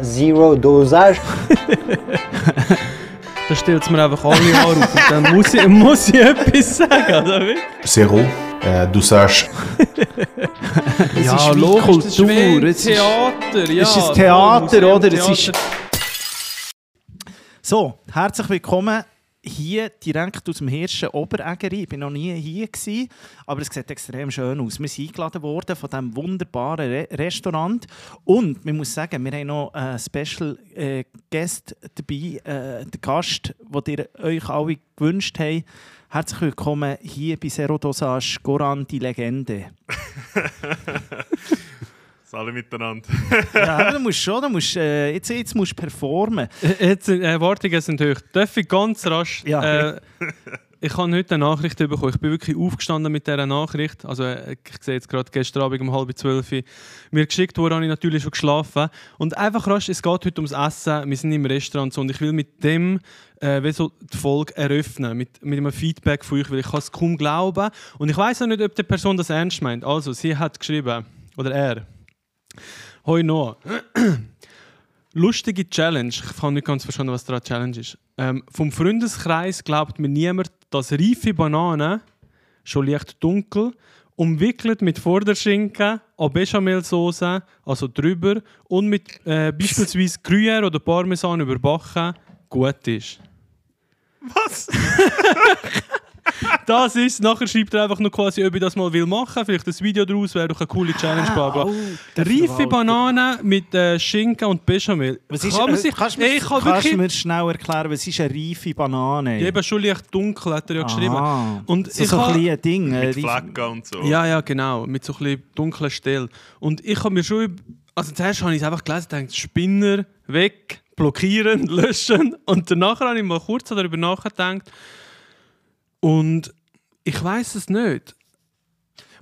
Zero Dosage. Da stellt es mir einfach alle Haare auf und dann muss ich, muss ich etwas sagen, oder wie? Zero äh, Dosage. Ja, ist wie logisch, Kultur, das ist wie es ist- Theater, ja. es ist ein Theater, oder? Es ist- Theater. So, herzlich willkommen hier direkt aus dem Hirschen Oberägeri. Ich war noch nie hier, gewesen, aber es sieht extrem schön aus. Wir sind eingeladen worden von diesem wunderbaren Re Restaurant. Und man muss sagen, wir haben noch einen Special äh, Guest dabei, äh, den Gast, den ihr euch alle gewünscht habt. Herzlich willkommen hier bei Zero Dosage Goran, die Legende. Alle miteinander. ja, du musst schon, du musst, äh, jetzt, jetzt musst du performen. Äh, Jetzt sind Erwartungen sind hoch. Darf ich ganz rasch? Ja. Äh, ich habe heute eine Nachricht bekommen. Ich bin wirklich aufgestanden mit dieser Nachricht. Also, äh, ich sehe jetzt gerade gestern Abend um halb zwölf mir geschickt worden, habe ich natürlich schon geschlafen. Und einfach rasch, es geht heute ums Essen. Wir sind im Restaurant und ich will mit dem äh, wie so die Folge eröffnen. Mit, mit einem Feedback von euch, weil ich kann es kaum glauben. Und ich weiß auch nicht, ob die Person das ernst meint. Also, sie hat geschrieben, oder er. Hoi Noah. Lustige Challenge. Ich habe nicht ganz verstanden, was daran Challenge ist. Ähm, vom Freundeskreis glaubt mir niemand, dass reife Bananen, schon leicht dunkel, umwickelt mit Vorderschinken, an Bechamelsauce, also drüber, und mit äh, beispielsweise Gruyère oder Parmesan überbacken, gut ist. Was? Das ist Nachher schreibt er einfach noch quasi, ob ich das mal will machen. Vielleicht ein Video daraus, wäre doch eine coole Challenge. Bla bla. oh, Reife. Bananen mit äh, Schinken und Bechamel. Was ist, Kann man äh, sich, kannst du mir, ich kann wirklich, mir schnell erklären, was ist eine reife Banane? Ja, eben schon leicht dunkel, hat er ja geschrieben. Aha. Und so, ich so ein kleines Ding. äh, Mit reife- Flecken und so. Ja, ja, genau. Mit so ein bisschen dunklen Stellen. Und ich habe mir schon... Also zuerst habe ich es einfach gelesen und gedacht, Spinner, weg, blockieren, löschen. Und danach habe ich mal kurz darüber nachgedacht. Und ich weiß es nicht.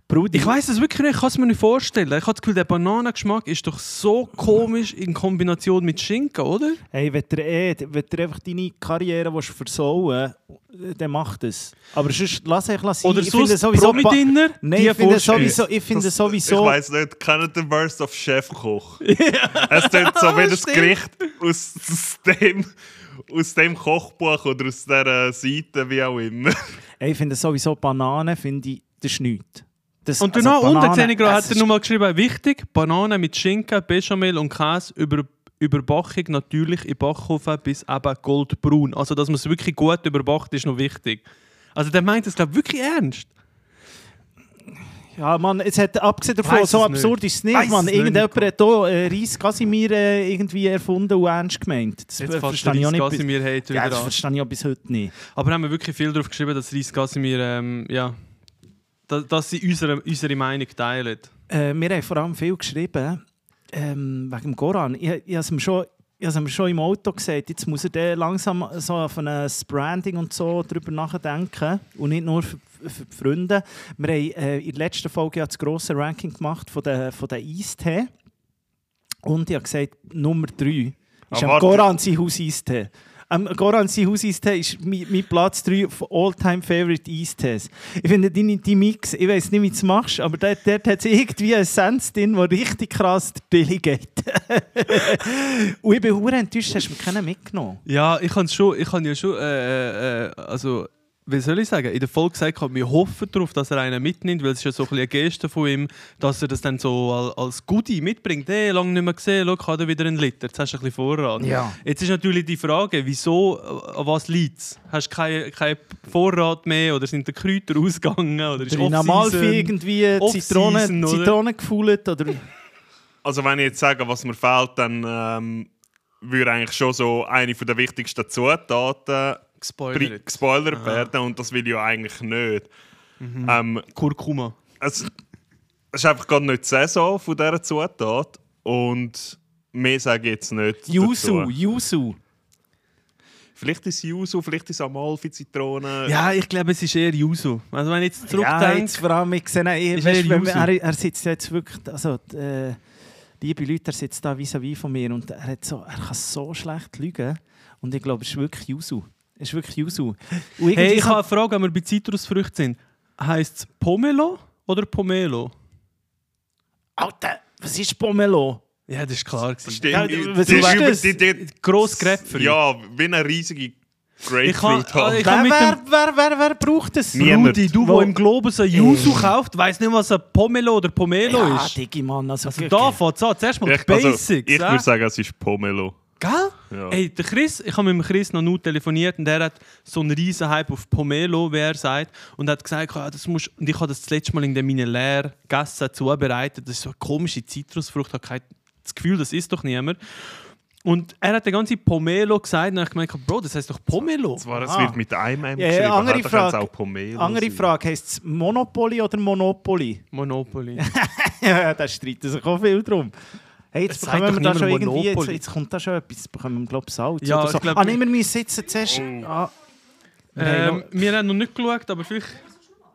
Brudi, Ich weiß es wirklich nicht, ich kann es mir nicht vorstellen. Ich habe das Gefühl, der Bananengeschmack ist doch so komisch in Kombination mit Schinken, oder? hey, wenn du eh, wenn du einfach deine Karriere willst versauen willst, dann mach das. Aber sonst lass ich lassen. Oder ich finde sonst Promi-Dinner? Nein, ich finde sowieso... Ich finde Ich sowieso... weiß nicht, kennt ihr Worst of Chefkoch? Es tut so wie das. Gericht aus, dem, aus dem Kochbuch oder aus dieser Seite, wie auch immer. Ich finde sowieso Bananen, finde ich, das ist nichts. Das, Und also Bananen, sehe ich gerade, es hat er ist- nochmal geschrieben, wichtig, Bananen mit Schinken, Bechamel und Käse über Überbachung natürlich im Backofen bis eben goldbraun. Also, dass man es wirklich gut überbacht, ist noch wichtig. Also, der meint es, glaube ich, wirklich ernst. Ja, Mann, es hat abgesehen davon, Weiss so absurd nicht. ist es nicht. Weiss Mann. es nicht, Irgendjemand Nico. hat hier äh, Reis Casimir äh, irgendwie erfunden und ernst gemeint. Das Jetzt verstehe ich auch nicht. bis- Casimir Ja, das an. verstehe ich auch bis heute nicht. Aber haben wir wirklich viel darauf geschrieben, dass Reis Casimir, ähm, ja, dass, dass sie unsere, unsere Meinung teilen. Äh, wir haben vor allem viel geschrieben ähm, wegen dem Goran. Ich, ich habe es schon... Ich habe es schon im Auto gesagt, jetzt muss er langsam so auf ein Branding und so drüber nachdenken und nicht nur für, die Freunde. Wir haben äh, in der letzten Folge ja das grosse Ranking gemacht von den, von den Eistee und ich habe gesagt, Nummer 3 ist Aber am. Goran sein Hauseistee. Am Goran sein Hauseistee ist mein, mein Platz 3 von All-Time Favorite Eistees. Ich finde deine die Mix, ich weiß nicht, wie du es machst, aber dort, dort hat es irgendwie eine Essenz drin, die richtig krass der Tilly geht. und ich bin hure enttäuscht, hast du mir keinen mitgenommen. Ja, ich kann schon, ich kann ja schon, äh, äh, also, wie soll ich sagen, in der Folge gesagt, habe, wir hoffen darauf, dass er einen mitnimmt, weil es ist ja so ein bisschen eine Geste von ihm, dass er das dann so als, Goodie mitbringt. Hey, lange nicht mehr gesehen, schau, hat er wieder einen Liter, jetzt hast du ein bisschen Vorrat. Ja. Jetzt ist natürlich die Frage, wieso, äh, an was liegt es? Hast du keinen kein Vorrat mehr oder sind die Kräuter ausgegangen? Oder ist Off-Season? irgendwie Zitronen, oder? Zitronen gefühlt oder... Also wenn ich jetzt sage, was mir fehlt, dann ähm, würde eigentlich schon so eine der wichtigsten Zutaten Gespoilert. gespoilert werden und das will ich ja eigentlich nicht. Mhm. Ähm, Kurkuma. es, es ist einfach gerade nicht die Saison von dieser Zutat und mehr sage ich jetzt nicht Yuzu, dazu. Yuzu. Vielleicht ist es Yuzu, vielleicht ist es Amalfi-Zitrone. Ja, ich glaube, es ist eher Yuzu. Also wenn ich jetzt Ja, zurückdenke... jetzt vor allem, ich sehe, ich, Ist weißt, er er, er sitzt jetzt wirklich, also, äh, liebe Leute, er sitzt da vis-à-vis von mir und er, hat so, er kann so schlecht lügen und ich glaube, es ist wirklich Yuzu. Es ist wirklich Yuzu. Hey, ich habe eine Frage, wenn wir bei Zitrusfrüchten sind. Heißt es Pomelo oder Pomelo? Alter, was ist Pomelo? Ja, das ist klar. Stimmt. Ja, was die- ist das? die- die- Gross Gräpfer. Ja, wie eine riesige Ich Grapefruit haben. ich Wer, kann wer, wer, wer, wer braucht das? Niemand. Rudi, du, Wo- der im Globus ein Yuzu kauft, weiss nicht, was ein Pomelo oder Pomelo Ja, ist. Digi, Mann. Also, Also da fängt es an. Zuerst mal die Ich, also, Basics. ich ja? würde sagen, es ist Pomelo. Gell? Ja. Ey, der Chris, ich habe mit dem Chris noch nur telefoniert und der hat so einen riesen Hype auf Pomelo, wie er sagt, und hat gesagt, ja, das musst, und ich habe das das letzte Mal in der meine leer gegessen, zubereitet. Das ist so eine komische Zitrusfrucht, ich habe das Gefühl, das ist doch niemand. Und er hat den ganzen Pomelo gesagt und ich habe gemeint, Bro, das heißt doch Pomelo. Zwar, es Ah. wird mit einem M Ja, ja, geschrieben, andere Frage. auch Pomelo Andere sein. Frage, heisst es Monopoly oder Monopoly? Monopoly. ja, da streiten sich auch viel drum. Hey, jetzt bekommen wir da schon irgendwie, jetzt, jetzt kommt da schon etwas, bekommen wir, glaube ich, Salz Ja, oder so. glaub, ah, nein, wir müssen jetzt zuerst... Oh. Ah, wir haben ähm, wir haben noch nicht geschaut, aber vielleicht...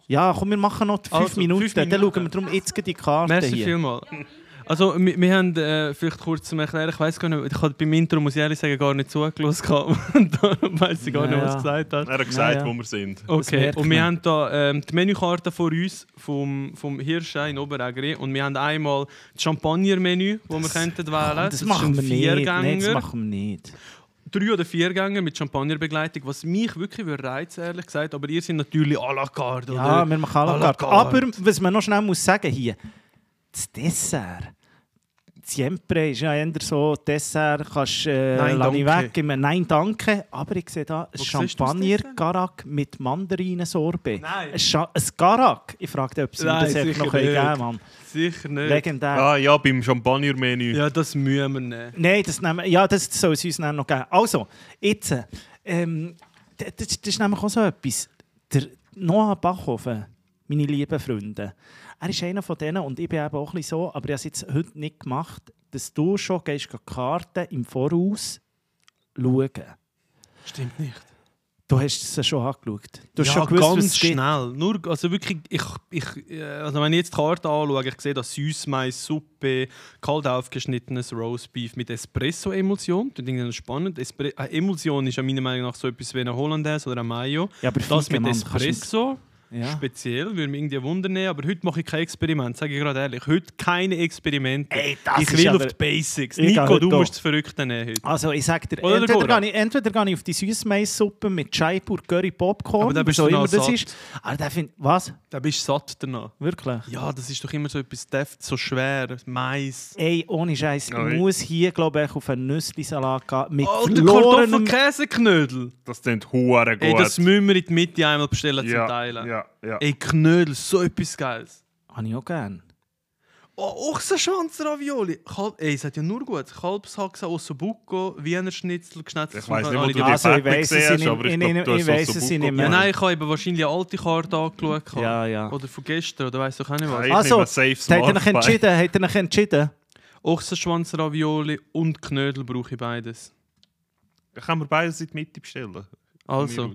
ja, komm, wir machen noch fünf Also, Minuten, fünf dann Minuten. schauen wir darum jetzt die Karte Merci hier. vielmals. Also, wir, wir haben äh, vielleicht kurz zum Erklären, ich weiß gar nicht, ich habe beim Intro, muss ich ehrlich sagen, gar nicht zugelassen. gehabt. Und Darum weiß ich gar nicht, Ja, was du gesagt hast. Er hat gesagt, Ja, ja. wo wir sind. Okay, und wir haben da ähm, die Menükarte vor uns vom, vom Hirschein in Oberägeri und wir haben einmal das Champagner-Menü, das wir könnten wählen. Das, ist machen wir nicht. Nein, das machen wir nicht. Drei oder vier Gänge mit Champagnerbegleitung, was mich wirklich reizen, ehrlich gesagt. Aber ihr seid natürlich à la carte, Ja, oder? wir machen à la à la carte. carte. Aber was man noch schnell muss sagen hier, das Dessert. Siempre ist ja eher so, Dessert kannst äh, Nein, danke. weg. Immer, Nein, danke. Aber ich sehe da ein Wo siehst du das Champagner Dessert? Garak mit Mandarinensorbet. Nein. Ein, Scha ein Garak. Ich frage dich, ob Nein, das einfach noch geben nicht. können, Mann. Sicher nicht. Legendär. Ah ja, beim Champagner-Menü. Ja, das müssen wir nehmen. Nein, das, nehmen, ja, das soll es uns dann noch geben. Also, jetzt, ähm, das, das ist nämlich auch so etwas. Der Noah Bachhofen, meine lieben Freunde, er ist einer von denen und ich bin eben auch ein bisschen so, aber ich habe es jetzt heute nicht gemacht, dass du schon gehst, die Karten im Voraus schauen. Stimmt nicht. Du hast es schon angeschaut. Du hast ja, schon gewusst, ganz schnell. Nur, also wirklich, ich, ich, äh, also wenn ich jetzt die Karte anschaue, ich sehe da Süßmais, Suppe, kalt aufgeschnittenes Roastbeef mit Espresso-Emulsion. Das ist spannend. Espre äh, Emulsion ist ja meiner Meinung nach so etwas wie eine Hollandaise oder ein Mayo. Ja, aber Das mit Mann, kannst Espresso, Ja. speziell, würde mich irgendwie wundern. Aber heute mache ich kein Experiment, sage ich gerade ehrlich. Heute keine Experimente. Ey, ich will aber- auf die Basics. Nico, du musst das Verrückte nehmen heute. Also ich sag dir, Oder entweder gehe, ich, entweder gehe ich auf die Süßmaissuppe mit Jaipur Curry Popcorn, Aber da bist so du immer das satt. ist. Aber der find, was? Da bist du satt danach. Wirklich? Ja, das ist doch immer so etwas deft, so schwer. Mais. Ey, ohne Scheiß, ich muss hier, glaube ich, auf einen Nüssli-Salat gehen. Mit verlorenem... Kartoffelkäseknödel. Das klingt hure gut. Ey, das müssen wir in die Mitte einmal bestellen ja, zum Teilen. Ja, ja. Ey, Knödel, so etwas Geiles. Habe ich auch gern. Oh, Ochsenschwanz-Ravioli. Kalb Ey, es hat ja nur gut. Kalbshaxe, Ossobuco, Wiener Schnitzel, geschnetzelt. Ich weiss nicht, wo du die- Also, ich Fett weiss es siehst, nicht- aber ich ich- glaub, ich- du hast ich weiss es nicht mehr. Ja, nein, ich habe eben wahrscheinlich eine alte Karte angeschaut. Ja, ja. Oder von gestern, oder weiss doch auch nicht was. Ich Also, euch Smart bei. entschieden? Habt ihr euch entschieden? Ochsenschwanz-Ravioli und Knödel brauche ich beides. Dann können wir beides in die Mitte bestellen. Von Also,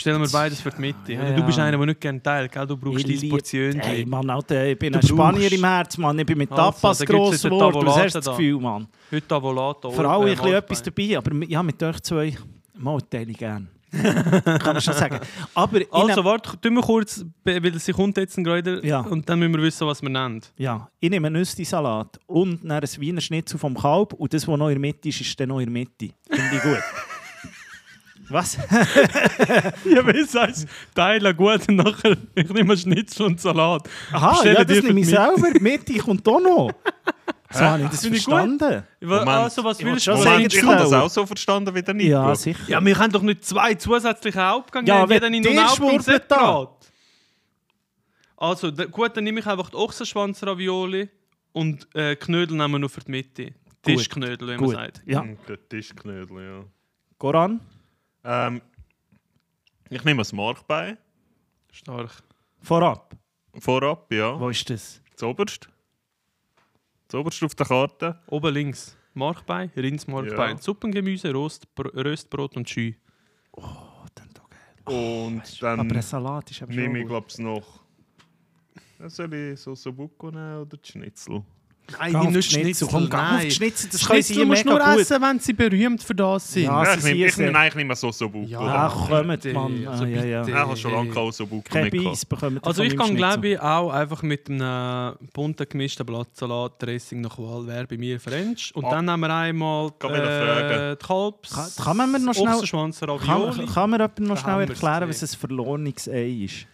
bestellen wir beides für die Mitte. Ja, Oder Du bist ja. einer, der nicht gerne teilt, gell? Du brauchst Ich dein Portion. Ey, Mann, Alter, ich bin Du ein Spanier im Herz, Mann. Ich bin mit Also, Tapas gibt's gross geworden. Was Tavolata hast du das da. Gefühl, Mann? Heute Avolato. Vor allem ein etwas dabei, aber ja, mit euch zwei mal teile ich gerne. Kann man schon sagen. Aber Also, warte, tun wir kurz, weil sie kommt jetzt gerade Ja. und dann müssen wir wissen, was wir nennen. Ja, ich nehme einen Nüsli-Salat und dann ein Wiener Schnitzel vom Kalb und das, was noch in der Mitte ist, ist dann noch in der Mitte. Finde ich gut. Was? Ja, wie sagst teilen gut und nachher ich nehme Schnitzel und Salat. Aha, Bestelle ja, das nehme ich selber. Die Mitte kommt auch noch. So habe ich das Finde ich gut. verstanden. Moment. Also, was Ich willst will du schon sagen? Moment, ich habe das auch so verstanden wie der Nico. Ja, sicher. Ja, wir haben doch nicht zwei zusätzliche Hauptgänge. Ja, Ja, wenn jeder in der einen Hauptgang schwurbelt da. separat. Also, da, gut, dann nehme ich einfach die Ochsenschwanz-Ravioli und äh, Knödel nehmen wir nur für die Mitte. Tischknödel, wie man Gut. sagt. Ja. Der Tischknödel, ja. Goran? Ähm, ich nehme ein Markbein. Stark. Vorab. Vorab, ja. Wo ist das? Zuoberst. Zuoberst auf der Karte. Oben links Markbein, Rindsmarkbein, Ja. Suppengemüse, Rost, Br Röstbrot und Schü. Oh, dann doch geil. Und dann Aber ein Salat ist aber schon nehme ich, glaube ich, noch. Ja, Soll ich so Sobuco nehmen oder die Schnitzel? Nein, Geh auf die die nicht Schnitzel. Schnitzel. Komm, geh auf nein. die Schnitzel, das können sie Schnitzel musst du mega nur gut. essen, wenn sie berühmt für das sind. Ja, Ja, sie ich nehme sind ich sehr- eigentlich nicht mehr so so Buch. Ja. oder? Kommt, bitte, Mann. also Ah, ja, ja. bitte. Ich habe schon lange keinen so Buch Kein mehr Beiß. Also ich kann glaube ich auch einfach mit einem bunten gemischten Blattsalat Dressing nach Wahl wäre bei mir French. Und Ah. dann haben wir einmal Kann man noch fragen? die Kalbs, Kann- kann man mir noch schnell- Ochsenschwanz, Kann, Ravioli. kann mir noch Da schnell haben wir's erklären, was ein verlorenes Ei ist?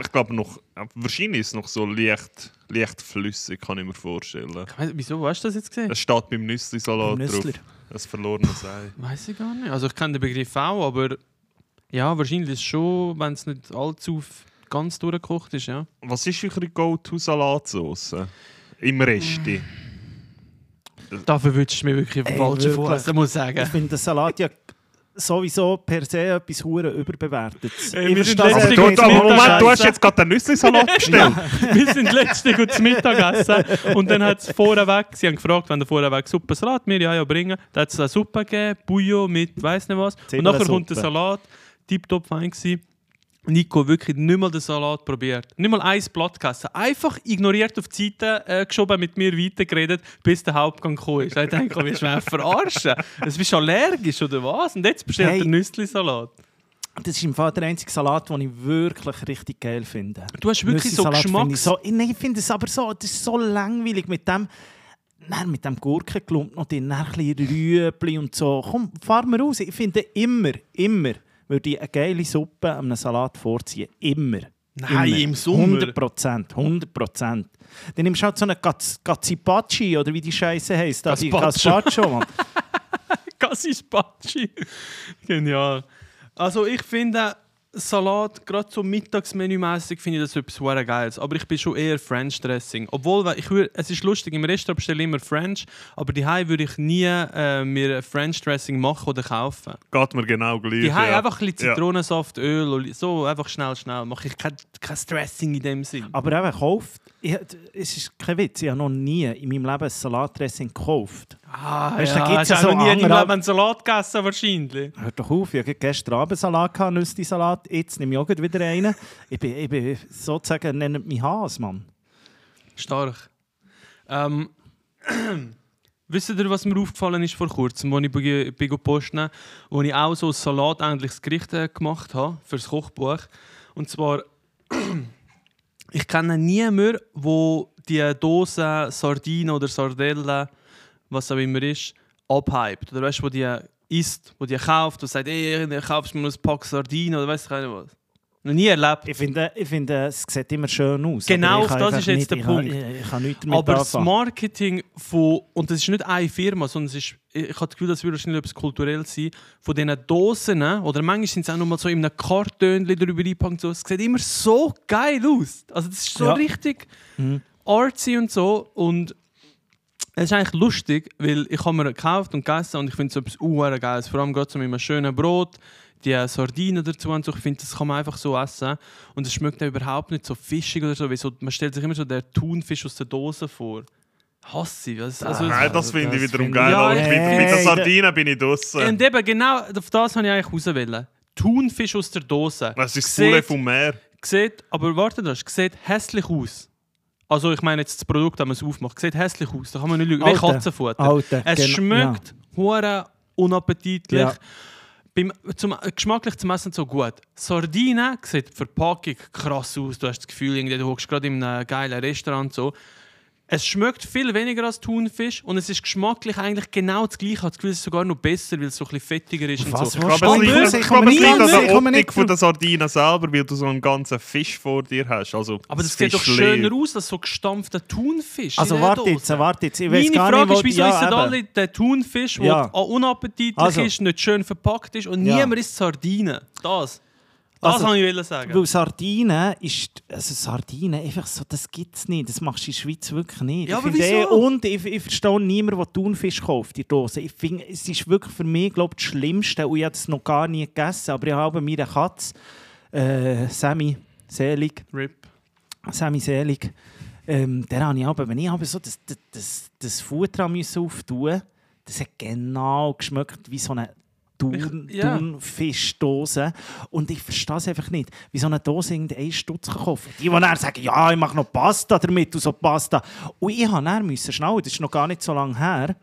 Ich glaube noch, wahrscheinlich ist es noch so leicht, leicht flüssig, kann ich mir vorstellen. Ich weiss- Wieso hast du das jetzt gesehen? Es steht beim Nüssli-Salat Beim drauf. Ein verlorenes Ei. Weiß ich gar nicht. Also ich kenne den Begriff auch, aber ja, wahrscheinlich ist es schon, wenn es nicht allzu ganz durchgekocht ist, ja. Was ist eure Go-To-Salatsauce? Im Resti. Dafür würdest du mir wirklich auf den Ey, falschen wirklich. Fuß, muss ich Ich sagen. finde den Salat ja sowieso per se etwas hure überbewertet. Ey, Ich wir sind verstehe Aber du, aber Moment, du hast jetzt gerade den Nüssli-Salat bestellt. wir sind letzte gut zum Mittagessen und dann hat es vorweg, sie haben gefragt, wenn der vorweg Suppe Salat mir ja, ja bringen, da hat es eine Suppe gegeben, Bouillon mit weiss nicht was und nachher kommt der. Salat, tiptop fein gewesen. Nico wirklich nicht mal den Salat probiert, nicht mal ein Blatt gegessen, einfach ignoriert auf die Seite äh, geschoben, mit mir weitergeredet, bis der Hauptgang gekommen ist. Ich denke, wir schwer verarschen. Also, bist du allergisch oder was? Und jetzt bestellt Hey. der Nüssli-Salat. Das ist im Fall der einzige Salat, den ich wirklich richtig geil finde. Du hast wirklich so finde ich. So, nein, ich finde es aber so, das ist so langweilig mit dem, nein, mit dem Gurkenklump noch drin, ein bisschen Rüebli und so. Komm, fahr mal raus. Ich finde immer, immer würde ich eine geile Suppe an einem Salat vorziehen. Immer. Nein, Immer. im Sommer. 100 Prozent, 100 Prozent. Dann nimmst du halt so einen Gaz- Gazzipachi oder wie die Scheiße heisst. da, die Gazpacho. Gassispacci. Genial. Also ich finde Salat, gerade so mittagsmenümäßig, finde ich das etwas sehr Geiles. Aber ich bin schon eher French Dressing. Obwohl, ich würde, es ist lustig, im Restaurant bestelle ich immer French, aber die würde ich nie äh, mir French Dressing machen oder kaufen. Geht mir genau gleich. Die ja. einfach ein bisschen Ja. Zitronensaft, Öl, so einfach schnell, schnell. Mache ich kein, kein Dressing in dem Sinn. Aber eben, kauft. Ich, es ist kein Witz, ich habe noch nie in meinem Leben ein Salatdressing gekauft. Ah, Weißt du, da ja, gibt's ja so noch nie in andere- Leben einen Salat gegessen wahrscheinlich. Hör doch auf, ich hatte gestern Abend Salat, gehabt, Nüsli-Salat, jetzt nehme ich auch wieder einen. Ich bin, ich bin sozusagen, nennt mich Has, Mann. Stark. Ähm, wisst ihr, was mir aufgefallen ist vor kurzem, als ich bei, bei posten, wo ich auch so ein salatähnliches Gericht äh, gemacht habe für das Kochbuch. Und zwar, ich kenne niemanden, wo die Dose Sardinen oder Sardellen, was auch immer ist, abhypt. Oder weißt du, wo die isst, wo die kauft und sagt, ey, kaufst du mir ein Pack Sardinen oder weißt du nicht was. Noch nie erlebt. Ich finde, ich finde, es sieht immer schön aus. Genau, das ist jetzt nicht, der ich Punkt. Kann, ich, ich kann nichts Aber das anfangen. Marketing von, und das ist nicht eine Firma, sondern es ist, ich habe das Gefühl, das würde wahrscheinlich etwas kulturell sein, von diesen Dosen, oder manchmal sind sie auch noch mal so in einem Kartönchen drüber eingepackt, so, es sieht immer so geil aus. Also das ist so Ja. richtig Mhm. artsy und so und es ist eigentlich lustig, weil ich habe mir gekauft und gegessen und ich finde es etwas uh, geiles, vor allem gerade so mit einem schönen Brot, die Sardinen dazu und so, ich finde, das kann man einfach so essen und es schmeckt dann überhaupt nicht so fischig oder so, wie so, man stellt sich immer so den Thunfisch aus der Dose vor. Hasse ich. Also, also, Nein, das finde ich das wiederum geil. ich- Ja, mit, mit hey, der Sardine bin ich draußen. und eben genau auf das habe ich eigentlich rauswählen. Thunfisch aus der Dose. Das ist das Sieht- Poulet vom Meer. Sieht, aber warte, das sieht hässlich aus. Also ich meine jetzt das Produkt, wenn man es aufmacht, sieht hässlich aus. Da kann man nicht lügen. Wie. Katzenfutter. Alter, Es genau, schmeckt hure unappetitlich. Ja. Beim, zum, geschmacklich zum Essen so gut. Sardine sieht die Verpackung krass aus. Du hast das Gefühl, irgendwie, du hockst gerade in einem geilen Restaurant. So. Es schmeckt viel weniger als Thunfisch und es ist geschmacklich eigentlich genau das gleiche. Ich habe das Gefühl, es ist sogar noch besser, weil es so ein bisschen fettiger ist. Und Was so. Ich willst glaube, du es liegt, Ich ich glaube, es nicht liegt an ich der Optik von der Sardine selber, weil du so einen ganzen Fisch vor dir hast. Also Aber das, das sieht doch schöner aus als so gestampfter Thunfisch. Also der warte jetzt, warte jetzt. Ich weiß Meine gar Frage nicht, ist, wieso ja, eben. alle den Thunfisch, der Ja. unappetitlich Also. ist, nicht schön verpackt ist und Ja. niemand isst Sardinen. Das. Das Also, wollte ich sagen. Weil Sardinen ist, also Sardinen, einfach so, das gibt es nicht. Das machst du in der Schweiz wirklich nicht. Ja, Ich aber wieso? und ich, ich verstehe niemanden, der Thunfisch kauft, die Dose. Ich finde, es ist wirklich für mich, glaube das Schlimmste. Und ich habe es noch gar nie gegessen, aber ich habe meine Katze, äh, Sammy, selig, Rip. Sammy Selig, ähm, der habe ich aber, wenn ich aber so das, das, das, das Futter auftun, das hat genau geschmeckt wie so eine Thun, ja. Und ich verstehe es einfach nicht, wie so eine Dose irgendwie einen Stutz kaufen Die, die dann sagen, ja, ich mache noch Pasta damit und so Pasta. Und ich habe dann schnell, das ist noch gar nicht so lange her,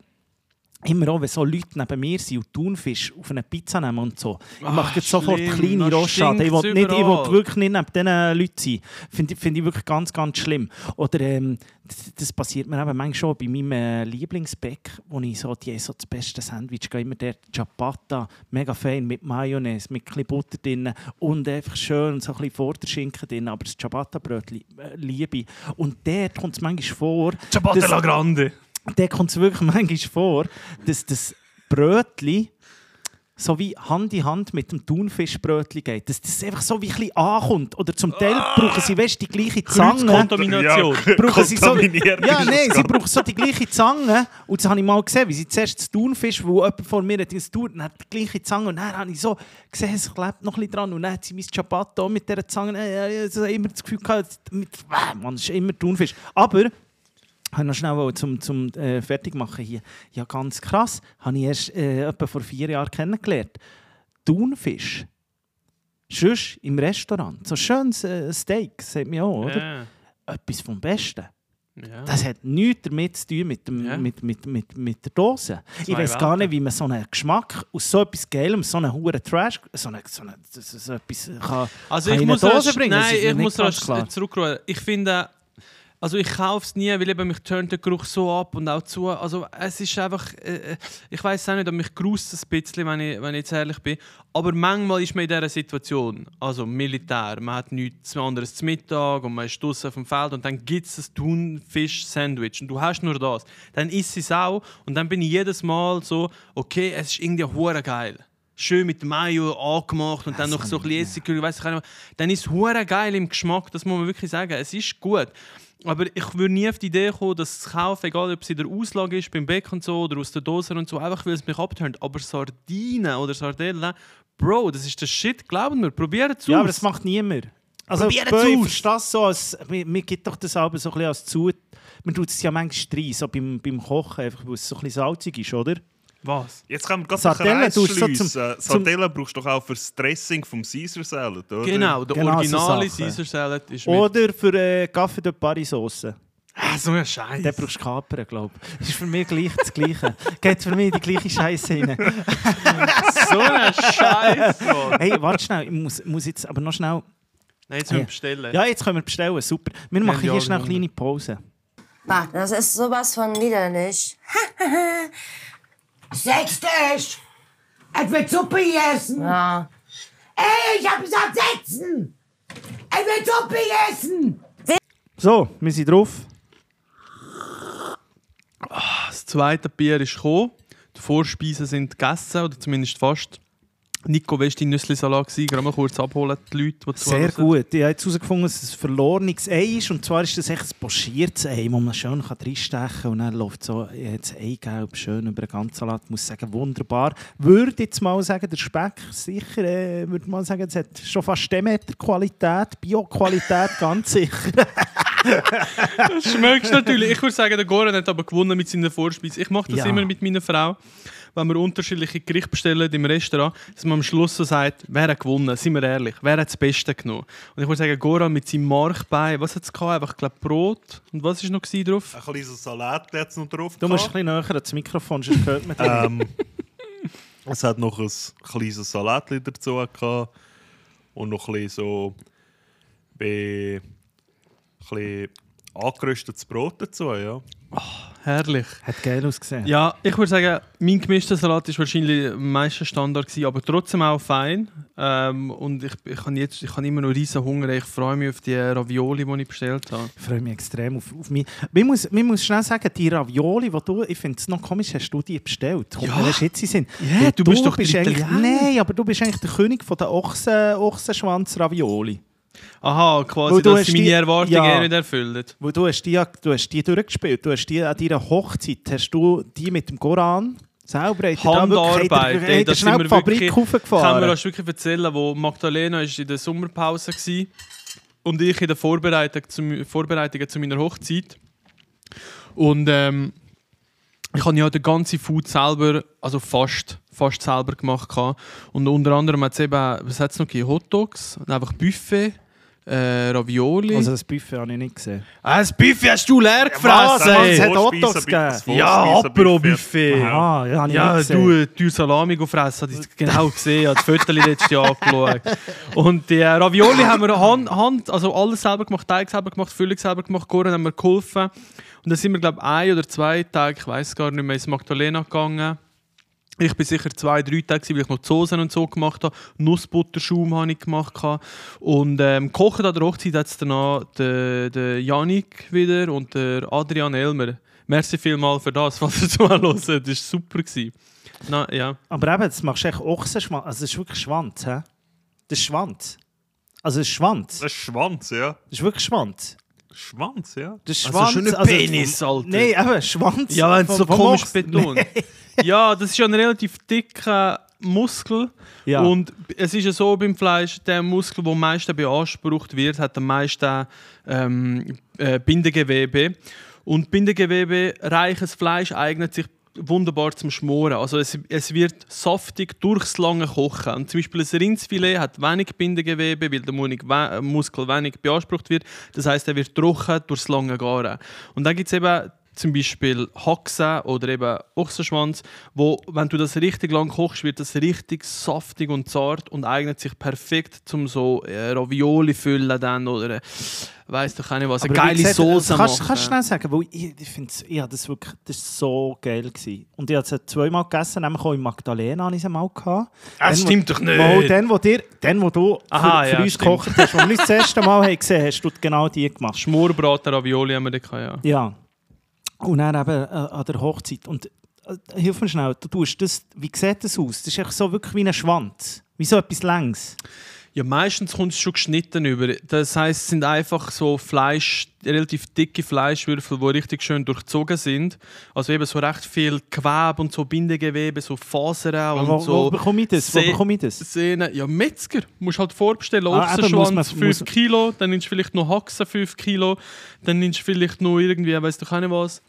immer auch, wenn so Leute neben mir sind und Thunfisch auf eine Pizza nehmen und so. Ich Ah, mache jetzt sofort kleine da Rosschaden. Ich will, stinkt's nicht, ich will wirklich nicht neben diesen Leuten sein. Finde ich- finde ich wirklich ganz, ganz schlimm. Oder ähm, das, das passiert mir eben manchmal schon bei meinem äh, Lieblingsbäck, wo ich so, die so das beste Sandwich, gehe immer der Ciabatta, mega fein, mit Mayonnaise, mit ein Butter drin und einfach schön so ein bisschen Vorderschinken drin, aber das Ciabatta-Brötchen äh, liebe ich. Und dort kommt es manchmal vor, Ciabatta la Grande. Da kommt es wirklich manchmal vor, dass das Brötchen so wie Hand in Hand mit dem Thunfischbrötchen geht. Dass das einfach so wie ein bisschen ankommt. Oder zum Teil brauchen sie weißt, die gleiche Zange. Kreuzkontamination. Brauchen sie so, ja, nein, sie brauchen so die gleiche Zange. Und das habe ich mal gesehen, wie sie zuerst das Thunfisch, wo jemand vor mir hat, das Thun, hat die gleiche Zange. Und dann habe ich so gesehen, es klebt noch ein bisschen dran. Und dann hat sie mein Ciabatta mit dieser Zange. Äh, so immer das Gefühl gehabt, mit, man, ist immer Thunfisch. Aber ich wollte noch schnell zum, zum äh, Fertigmachen hier. Ja, ganz krass. Habe ich erst äh, etwa vor vier Jahren kennengelernt. Thunfisch. Sonst im Restaurant. So schönes äh, Steak, sagt mir auch, oder? Ja. Etwas vom Besten. Ja. Das hat nichts damit zu tun mit, dem, Ja. mit, mit, mit, mit der Dose. ich Zwei weiß gar nicht, wie man so einen Geschmack aus so etwas Geilem, so einen hohen Trash, so, eine, so, eine, so, etwas kann, Also kann ich in muss eine Dose bringen. Nein, ich muss zurückrufen. Ich finde, also ich kaufe es nie, weil eben mich turnt der Geruch so ab und auch zu. Also es ist einfach, äh, äh, ich weiß auch nicht, ob mich grusst ein bisschen, wenn ich, wenn ich jetzt ehrlich bin. Aber manchmal ist man in dieser Situation, also Militär, man hat nichts anderes zum Mittag und man ist draußen auf dem Feld und dann gibt es ein Thunfisch-Sandwich und du hast nur das. Dann isst es auch und dann bin ich jedes Mal so, okay, es ist irgendwie hure geil schön mit Mayo angemacht und dann noch so ein bisschen Essig, ich weiss ich nicht mehr. Dann ist es hure geil im Geschmack, das muss man wirklich sagen. Es ist gut. Aber ich würde nie auf die Idee kommen, das zu kaufen, egal ob es in der Auslage ist, beim Bäck und so oder aus der Dose und so, einfach weil es mich abtönt. Aber Sardinen oder Sardellen, Bro, das ist der Shit, glaubt mir, probiert es Ja, aber das macht niemand. Also, Probiert's Bö, ich aus. es so, als, mir, mir gibt doch das aber so ein bisschen als zu... Man tut es ja manchmal rein, so beim, beim Kochen, einfach, weil es so ein bisschen salzig ist, oder? Was? Jetzt können wir gerade Sardellen du so zum- Sardellen brauchst du doch auch für das Dressing vom Caesar Salad, oder? Genau, der Genau so originale Sachen. Caesar Salad ist mit... Oder für äh, Kaffee de Paris Sauce. Ah, so ein Scheiß. Den brauchst du Kapern, glaube ich. Das ist für mich gleich das Gleiche. Geht für mich die gleiche Scheiße rein. so ein Scheiß. Hey, warte schnell, ich muss, muss jetzt aber noch schnell... Nein, jetzt müssen wir bestellen. Ja, jetzt können wir bestellen, super. Wir machen ja hier schnell eine kleine Pause. Bah, das ist sowas von widerlich. Sechstisch! Es wird Suppe gegessen! Ja. Ey, ich hab gesagt setzen! Es wird Suppe gegessen! So, wir sind drauf. Das zweite Bier ist gekommen. Die Vorspeisen sind gegessen, oder zumindest fast. Nico, weißt du, Nüssli-Salat gewesen? Gerade mal kurz abholen, die Leute, die Sehr zuhören. gut. Ich habe jetzt herausgefunden, dass es ein verlorenes Ei ist. Und zwar ist das echt ein pochiertes Ei, wo man schön reinstechen kann. Und dann läuft so das Eigelb schön über den ganzen Salat. Ich muss sagen, wunderbar. Würde jetzt mal sagen, der Speck sicher, äh, würde mal sagen, es hat schon fast Demeter-Qualität, Bio-Qualität, ganz sicher. Das schmeckst natürlich. Ich würde sagen, der Goran hat aber gewonnen mit seiner Vorspeise. Ich mache das Ja. immer mit meiner Frau, wenn wir unterschiedliche Gerichte bestellen im Restaurant, dass man am Schluss so sagt, wer hat gewonnen? Seien wir ehrlich, wer hat das Beste genommen? Und ich würde sagen, Goran mit seinem Markbein, was hat es gehabt? Einfach, ich glaube, Brot. Und was war noch drauf? Ein kleines Salat jetzt noch drauf. Du musst ein bisschen näher ans Mikrofon, sonst hört man ähm, es hat noch ein kleines Salat dazu gehabt. und noch ein bisschen so bei ein bisschen angeröstetes Brot dazu, ja. Herrlich. Hat geil ausgesehen. Ja, ich würde sagen, mein gemischter Salat war wahrscheinlich am meisten Standard, gewesen, aber trotzdem auch fein. Ähm, und ich, ich habe jetzt ich habe immer noch riesen Hunger. Ich freue mich auf die Ravioli, die ich bestellt habe. Ich freue mich extrem auf, auf mich. Man muss, man muss schnell sagen, die Ravioli, die du, ich finde es noch komisch, hast du die bestellt? Kommt Ja. mir erst jetzt den Sinn. Ja, Weil du bist doch der eigentlich. Nein, aber du bist eigentlich der König von der Ochsen, Ochsenschwanz-Ravioli. Aha, quasi, Weil du dass sie meine die- Erwartungen ja. nicht erfüllt. Wo du hast die, du hast die durchgespielt. Du hast die an deiner Hochzeit, hast du die mit dem Koran selber Handarbeit, wirklich- ey, das sind die wir Fabrik wirklich- Kann mir hochgefahren. das wirklich erzählen, wo Magdalena ist in der Sommerpause war und ich in der Vorbereitung zu, Vorbereitungen zu meiner Hochzeit. Und ähm, ich habe ja den ganzen Food selber, also fast, fast selber gemacht. Und unter anderem hat es eben, was hat es noch gegeben? Hot Dogs, und einfach Buffet, äh, Ravioli. Also das Buffet habe ich nicht gesehen. ah, das Buffet hast du leer was? gefressen! Es ey. hat Hotdogs gegeben. ja, Apero-Buffet. Ah, ja, habe ich Ja, nicht gesehen. du, du Salami gefressen, habe ich genau gesehen, habe das Foto letztes Jahr angeschaut. Und die äh, Ravioli haben wir Hand, Hand, also alles selber gemacht, Teig selber gemacht, Füllung selber gemacht, Kuchen haben wir geholfen. Und dann sind wir, glaube ich, ein oder zwei Tage, ich weiß gar nicht mehr, ins Magdalena gegangen. Ich bin sicher zwei, drei Tage, weil ich noch die Soßen und so gemacht habe. Nussbutterschaum habe ich gemacht. Und ähm, kochen an der Hochzeit hat es danach der, der Janik wieder und der Adrian Elmer. Merci vielmals für das, was ihr zuhören. Das war super. Gewesen. Na, ja. Aber eben, das machst du echt Ochsenschwanz. Also das ist wirklich Schwanz, hä? Das ist Schwanz. Also das ist Schwanz. Das ist Schwanz, ja. Das ist wirklich Schwanz. Schwanz, ja. Das ist Also Schwanz. schon ein Penis, Alter. Nein, eben, Schwanz. Ja, wenn es so komisch betont. Ja, das ist ja ein relativ dicker Muskel. Ja. Und es ist ja so beim Fleisch, der Muskel, der am meisten beansprucht wird, hat am meisten ähm, äh, Bindegewebe. Und Bindegewebe, reiches Fleisch eignet sich wunderbar zum Schmoren. Also es, es wird saftig durchs lange Kochen. Und zum Beispiel ein Rindsfilet hat wenig Bindegewebe, weil der Munik- we- Muskel wenig beansprucht wird. Das heißt, er wird trocken durchs lange Garen. Und dann gibt es eben zum Beispiel Haxe oder eben Ochsenschwanz, wo, wenn du das richtig lang kochst, wird das richtig saftig und zart und eignet sich perfekt zum so äh, Ravioli füllen dann oder äh, weiss doch nicht was, eine Aber geile gesagt, Soße kannst, machen. Kannst du schnell sagen, weil ich, ich finde ja, das wirklich das ist so geil gewesen. Und ich habe es zweimal gegessen, nämlich auch in Magdalena habe ich es mal gehabt. Ah, das Dann, stimmt wo- doch nicht. Mal, dann, wo, dir, dann, wo du Aha, für, für ja, uns gekocht hast, wo wir das erste Mal haben gesehen hast, du genau die gemacht. Schmorbraten Ravioli haben wir da gehabt, ja. Ja. Und dann eben äh, an der Hochzeit. Und äh, hilf mir schnell, du tust das, wie sieht das aus? Das ist echt so wirklich wie ein Schwanz. Wie so etwas längs. Ja, meistens kommt es schon geschnitten über. Das heißt, es sind einfach so Fleisch, relativ dicke Fleischwürfel, die richtig schön durchzogen sind. Also eben so recht viel Gewebe und so Bindegewebe, so Fasern und Wo, so. wo bekomme ich das? Wo bekomme ich das? Sehnen. Ja, Metzger. Du musst halt vorbestellen. Ah, Ochsenschwanz man- 5 muss- Kilo, dann nimmst du vielleicht noch Haxen 5 Kilo, dann nimmst du vielleicht noch irgendwie, doch auch nicht was,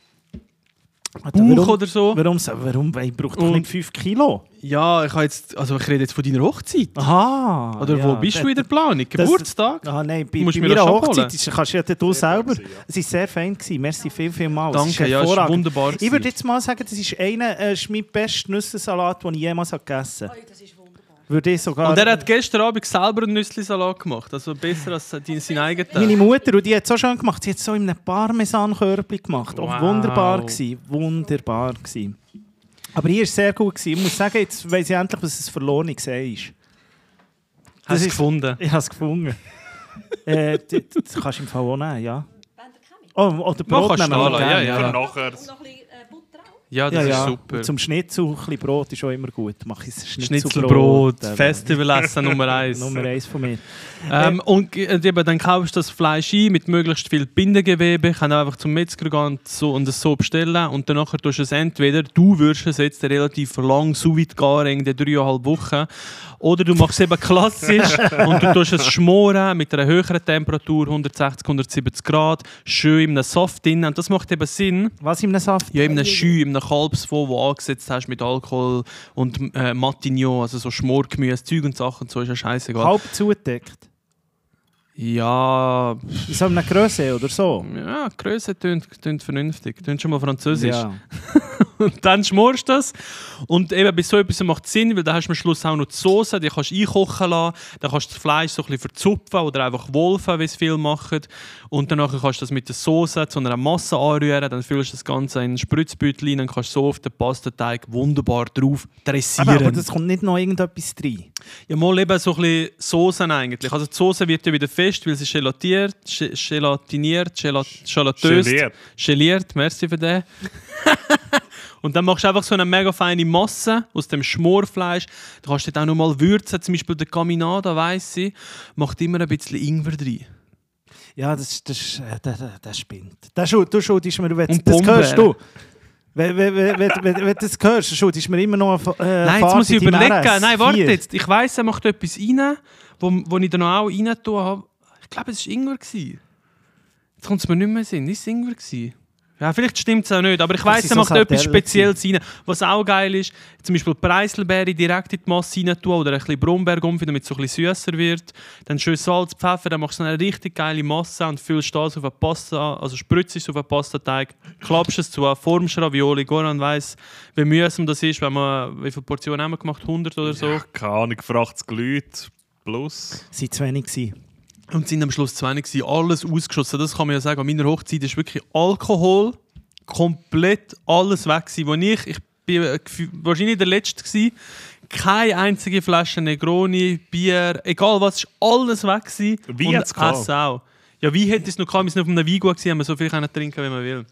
Bauch warum, oder so. warum, warum, weil ich brauche doch nicht 5 Kilo? Ja, ich, habe jetzt, also ich rede jetzt von deiner Hochzeit. Aha. Oder ja, wo bist du in der Planung? das- Geburtstag? Ah, nein, bei, Du musst bei meiner das Hochzeit ist, kannst du ja du selber. gewesen, ja. Es war sehr fein. Gewesen. Merci viel, viel mal. Danke, ja, es ist hervorragend. wunderbar. Ich würde jetzt mal sagen, das ist einer äh, ist mein bester Nüssensalat, den ich jemals habe gegessen habe. Würde ich sogar... Und er hat gestern Abend selber einen Nüssli-Salat gemacht. Also besser als die- sein eigener. Meine Mutter, und die hat es so schön gemacht, sie hat es so in einem Parmesan-Körbchen gemacht. Auch Wow. wunderbar gewesen, wunderbar gewesen. Aber hier war es sehr gut. Gewesen. Ich muss sagen, jetzt weiss ich endlich, was ein verlorenes Gesehen ist. Hast du ist- gefunden? Ich habe es gefunden. äh, das, das kannst du im Fall auch nehmen, ja. Oh, oder Man Brot nehmen gerne, ja, Für ja. nachher. Und noch ein bisschen auch. Ja, das Ja, ist ja. super. Und zum Schnitzel ein bisschen Brot ist auch immer gut. Mache ich Schnitzelbrot. Schnitzelbrot, eben. Festivalessen Nummer eins. Nummer eins von mir. Ähm, und äh, eben, dann kaufst du das Fleisch ein mit möglichst viel Bindegewebe. Ich kann einfach zum Metzger gehen und, so, und es so bestellen. Und dann nachher tust du es entweder, du würdest es jetzt relativ lang, so weit garen, in dreieinhalb Wochen. Oder du machst es eben klassisch und du tust es schmoren mit einer höheren Temperatur, 160, 170 Grad, schön in einem Saft drin. Und das macht eben Sinn. Was in einem Saft? Ja, in einem Schü, in einem Kalbsfond, wo du angesetzt hast mit Alkohol und äh, Matignon, also so Schmorgemüse, Zeug und Sachen, so ist ja scheißegal. Halb zugedeckt. Ja, so einer Größe oder so. ja, Größe tönt, tönt vernünftig. Tönt schon mal französisch. Ja. Und dann schmorst du das. Und eben bei so etwas macht es Sinn, weil dann hast du am Schluss auch noch die Soße, die kannst du einkochen lassen. Dann kannst du das Fleisch so ein bisschen verzupfen oder einfach wolfen, wie es viele machen. Und danach kannst du das mit der Soße zu einer Masse anrühren. Dann füllst du das Ganze in einen Spritzbeutel rein und kannst so auf den Pastateig wunderbar drauf dressieren. Aber, aber das kommt nicht noch irgendetwas rein. Ja, mal eben so ein bisschen Soßen eigentlich. Also die Soße wird ja wieder fest, weil sie gelatiert, ge- gelatiniert, gelat gelatöst, Geliert. geliert, merci für den. Und dann machst du einfach so eine mega feine Masse aus dem Schmorfleisch. Da kannst du dort auch noch mal würzen, zum Beispiel der Caminada, weiss ich, macht immer ein bisschen Ingwer drin. Ja, das, das, das, das, das spinnt. Das, du schuldest mir, wenn Und das hörst du. Wenn, wenn, wenn, wenn, du das hörst, schuldest mir immer noch eine äh, Nein, jetzt muss ich überlegen. Nein, warte 4. jetzt. Ich weiss, er macht etwas rein, wo, wo ich dann auch rein habe. Ich glaube, es war Ingwer. Jetzt kommt es mir nicht mehr in den Sinn. Ist es Ingwer? gewesen? Ja, vielleicht stimmt es auch nicht, aber ich sind er so macht etwas Sardellen Spezielles rein. Was auch geil ist, zum Beispiel Preiselbeere direkt in die Masse rein tun oder ein bisschen Brombeergumpf, damit es so ein bisschen süßer wird. Dann schön Salz, Pfeffer, dann machst du eine richtig geile Masse und füllst das auf eine Pasta, also spritzt es auf einen Pastateig, klappst es zu, formst Ravioli. Goran weiss, wie mühsam das ist, wenn man, wie viele Portionen haben wir gemacht? 100 oder so? Keine Ahnung, für 80 Leute plus. Es waren zu wenig. gewesen. Und sind am Schluss 20 gewesen, alles ausgeschossen. Das kann man ja sagen. An meiner Hochzeit ist wirklich Alkohol komplett alles weg gewesen. Wo ich, ich bin äh, wahrscheinlich der Letzte gewesen, keine einzige Flasche Negroni, Bier, egal was, ist alles weg gewesen. Wein Und? Essen auch. Ja, wie hätte es noch gehabt? Wir sind auf einem Wein gewesen, haben wir so viel können trinken, wie man will.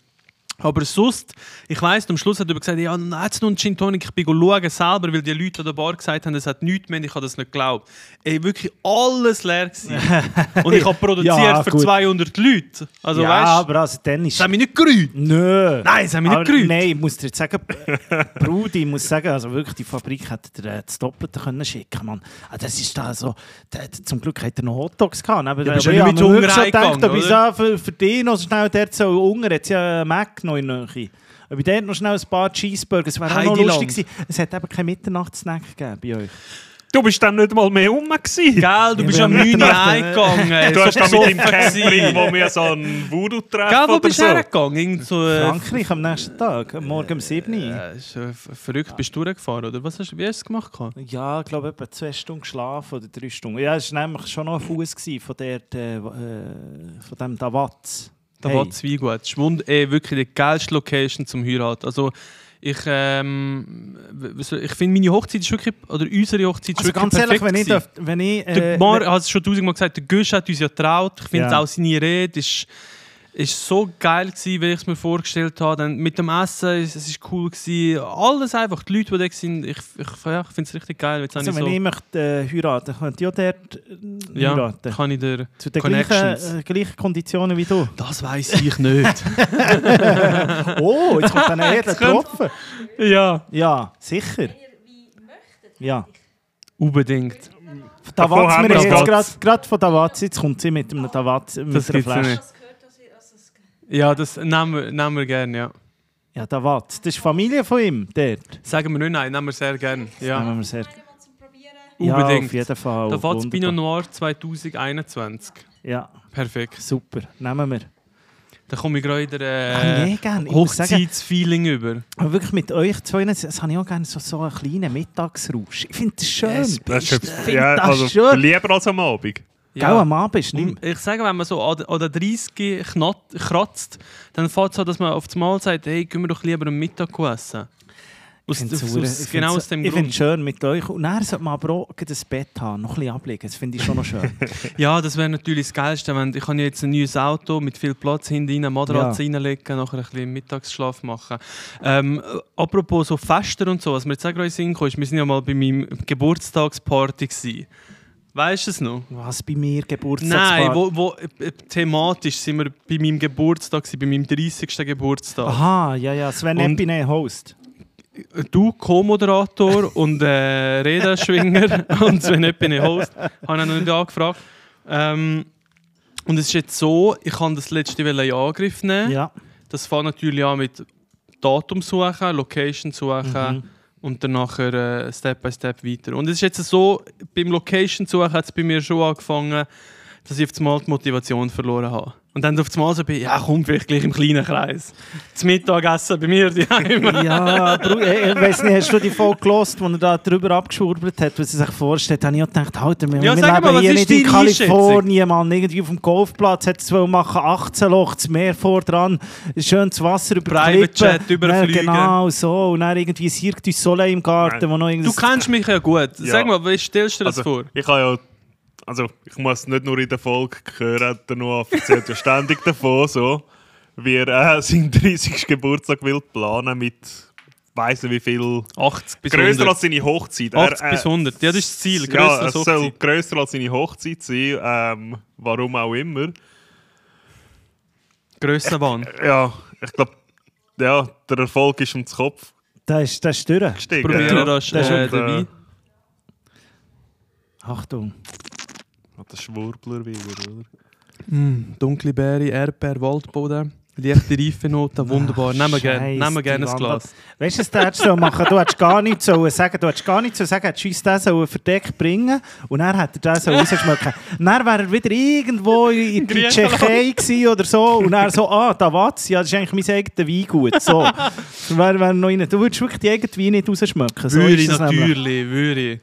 Aber sonst, ich weiss, am Schluss hat er gesagt, ja, jetzt noch einen Gin Tonic, ich bin schauen selber, weil die Leute an der Bar gesagt haben, es hat nichts mehr, ich habe das nicht geglaubt. Ey, wirklich alles leer gewesen. Und ich habe produziert Ja, für gut. 200 Leute. Also ja, weißt du, aber also dann ist... das haben wir nicht gerührt. Nö. Nein, das haben wir Aber nicht gerührt. Nein, ich muss dir jetzt sagen, Brudi, ich muss sagen, also wirklich, die Fabrik hätte dir äh, das Doppelte können schicken Mann. Ah, Das ist da so, der, der- zum Glück hat er noch Hotdogs gehabt. Aber Ja, bist aber ja nicht ich habe mir wirklich so gedacht, ich oder? so für, für dich noch schnell dort so Hunger, jetzt ja Mac noch in der Nähe. Ob ich dort noch schnell ein paar Cheeseburger, es wäre auch noch lustig gewesen. Es hat eben keinen Mitternachtssnack gegeben bei euch. Du bist dann nicht mal mehr rum gewesen. Gell, du bist wir am haben 9 Uhr eingegangen. Du hast so dann mit dem Camping, wo wir so ein Voodoo-Treffen Gell, wo oder bist so. du hergegangen? Irgend so, äh, Frankreich am nächsten Tag, am Morgen um 7 Uhr. äh, ist, äh, verrückt, bist du durchgefahren, oder? Was hast, wie hast du es gemacht? gehabt? Ja, ich glaube etwa zwei Stunden geschlafen oder drei Stunden. Ja, es war nämlich schon noch ein Fuß von, der, äh, äh, von dem Davatz. Da Hey. war es wie gut. Schwund, eh, wirklich die geilste Location zum Heiraten. Also, ich, ähm, ich finde, meine Hochzeit ist wirklich, oder unsere Hochzeit ist Also wirklich ganz ehrlich, wenn ich, darf, wenn ich Der äh, Mar hat es schon tausendmal gesagt, der Gusch hat uns ja getraut. Ich finde Ja. auch seine Rede ist, ist so geil gewesen, wie ich es mir vorgestellt habe. Dann mit dem Essen, es, es ist cool gewesen. Alles einfach, die Leute, die da sind, ich, ich, ja, ich finde es richtig geil. Jetzt also ich wenn so, ich möchte äh, heiraten, könnte ich auch dort äh, ja, heiraten. kann ich dir Zu den gleichen, äh, gleichen Konditionen wie du. Das weiß ich nicht. Oh, jetzt kommt dann eher Tropfen. ja, Ja, sicher. Ja. unbedingt. Haben wir jetzt gerade von Davaz, jetzt kommt sie mit einem Davaz, mit Das einer Flasche. nicht. Ja, das nehmen wir, nehmen wir gerne, ja. Ja, Davaz. Das ist Familie von ihm, dort. Sagen wir nicht nein, nehmen wir sehr gerne. Ja, Nehmen wir sehr. Ja, unbedingt. auf jeden Fall. Da Wunderbar. Pinot Noir 2021. Ja, Perfekt. super. Nehmen wir. Da komme ich gerade in der Ah, äh, nee. Ich muss sagen, Hochzeitsfeeling über. aber wirklich mit euch zwei, das, das habe ich auch gerne, so, so einen kleinen Mittagsrausch. Ich finde das schön. Es Das ist, finde ja, das also schön. lieber als am Abend. Gell, am Abend ist nicht ich sage, wenn man so an an der 30 knat- kratzt, dann fällt es so, dass man auf das Mal sagt, hey, gehen wir doch lieber am Mittag essen. Aus, aus, aus, genau aus dem Ich finde Grund. es schön mit euch. Und dann sollte man aber auch ein Bett haben, noch ein bisschen ablegen. Das finde ich schon noch schön. Ja, das wäre natürlich das Geilste. Wenn, ich habe ja jetzt ein neues Auto mit viel Platz hinten rein, Matratze reinlegen, nachher ein bisschen Mittagsschlaf machen. Ähm, äh, apropos so Fester und so, was mir jetzt auch gerade in den Sinn kam, ist, wir sind ja mal bei meinem Geburtstagsparty gewesen. Weißt du es noch? Was bei mir Geburtstagsparty? Nein, wo, wo, äh, thematisch sind wir bei meinem Geburtstag, bei meinem 30. Geburtstag. Aha, ja, ja. Sven Epine, Host. Du, Co-Moderator und äh, Redenschwinger und Sven Epine Host, habe ich noch nicht angefragt. Ähm, und es ist jetzt so, ich kann das letzte Welle in Angriff nehmen. Ja. Das fängt natürlich an mit Datum suchen, Location suchen Mhm. Und dann nachher äh, Step by Step weiter. Und es ist jetzt so, beim Location suchen hat es bei mir schon angefangen, dass ich auf einmal die Motivation verloren habe. Und dann auf einmal so bin, ja komm, vielleicht gleich im kleinen Kreis. Das Mittagessen bei mir daheim. Ja, Bru äh, ich weiß nicht, hast du die Folge gelost, wo er da drüber abgeschwurbelt hat, was er sich vorstellt, habe ich auch gedacht, Alter, wir, Ja, wir sag leben mal, was hier ist nicht in? Kalifornien, Mann. Irgendwie auf dem Golfplatz hat es machen, 18 Loch, das Meer vor dran, schönes Wasser über die Private. Jet überfliegen. Ja, Genau, so. Und dann irgendwie Cirque du Soleil im Garten, Nein. wo noch Du irgendwas... kennst mich ja gut. Ja. Sag mal, wie stellst du dir das Also, vor? ich habe ja, also ich muss nicht nur in der Folge hören, der Noah erzählt ja ständig davon, so, wie er äh, seinen 30. Geburtstag will planen mit, weiss nicht wie viel, 80 bis grösser 100. als seine Hochzeit. 80 bis 100. Ja, das ist das Ziel. Grösser ja, als soll grösser als seine Hochzeit sein, ähm, warum auch immer. Grössenwahn. Ja, ich glaube, ja, der Erfolg ist um den Kopf Das ist, das ist durch. gestiegen. Probieren ja. das, Das ist äh, den äh, Wein. Achtung. Hat der Schwurbler wieder, oder? Mm, dunkle Beere, Erdbeer, Waldboden. Leichte Reifenoten, wunderbar. Nehmen wir gerne nehmen wir gerne die ein. Glas. Weißt du, was der hättest so machen Du hättest gar nichts sollen sagen. Du hättest gar nichts sollen sagen. Hättest uns den sollen verdeckt bringen und dann hätte er den so rausschmecken. Dann wäre er wieder irgendwo in Griechenland. Tschechei gewesen oder so. Und dann so, ah, da was? Ja, das ist eigentlich mein eigenes Weingut. So. Wäre wär noch rein. Du würdest wirklich die eigenen Weine nicht rausschmecken. So Würde ist natürlich, würde ich.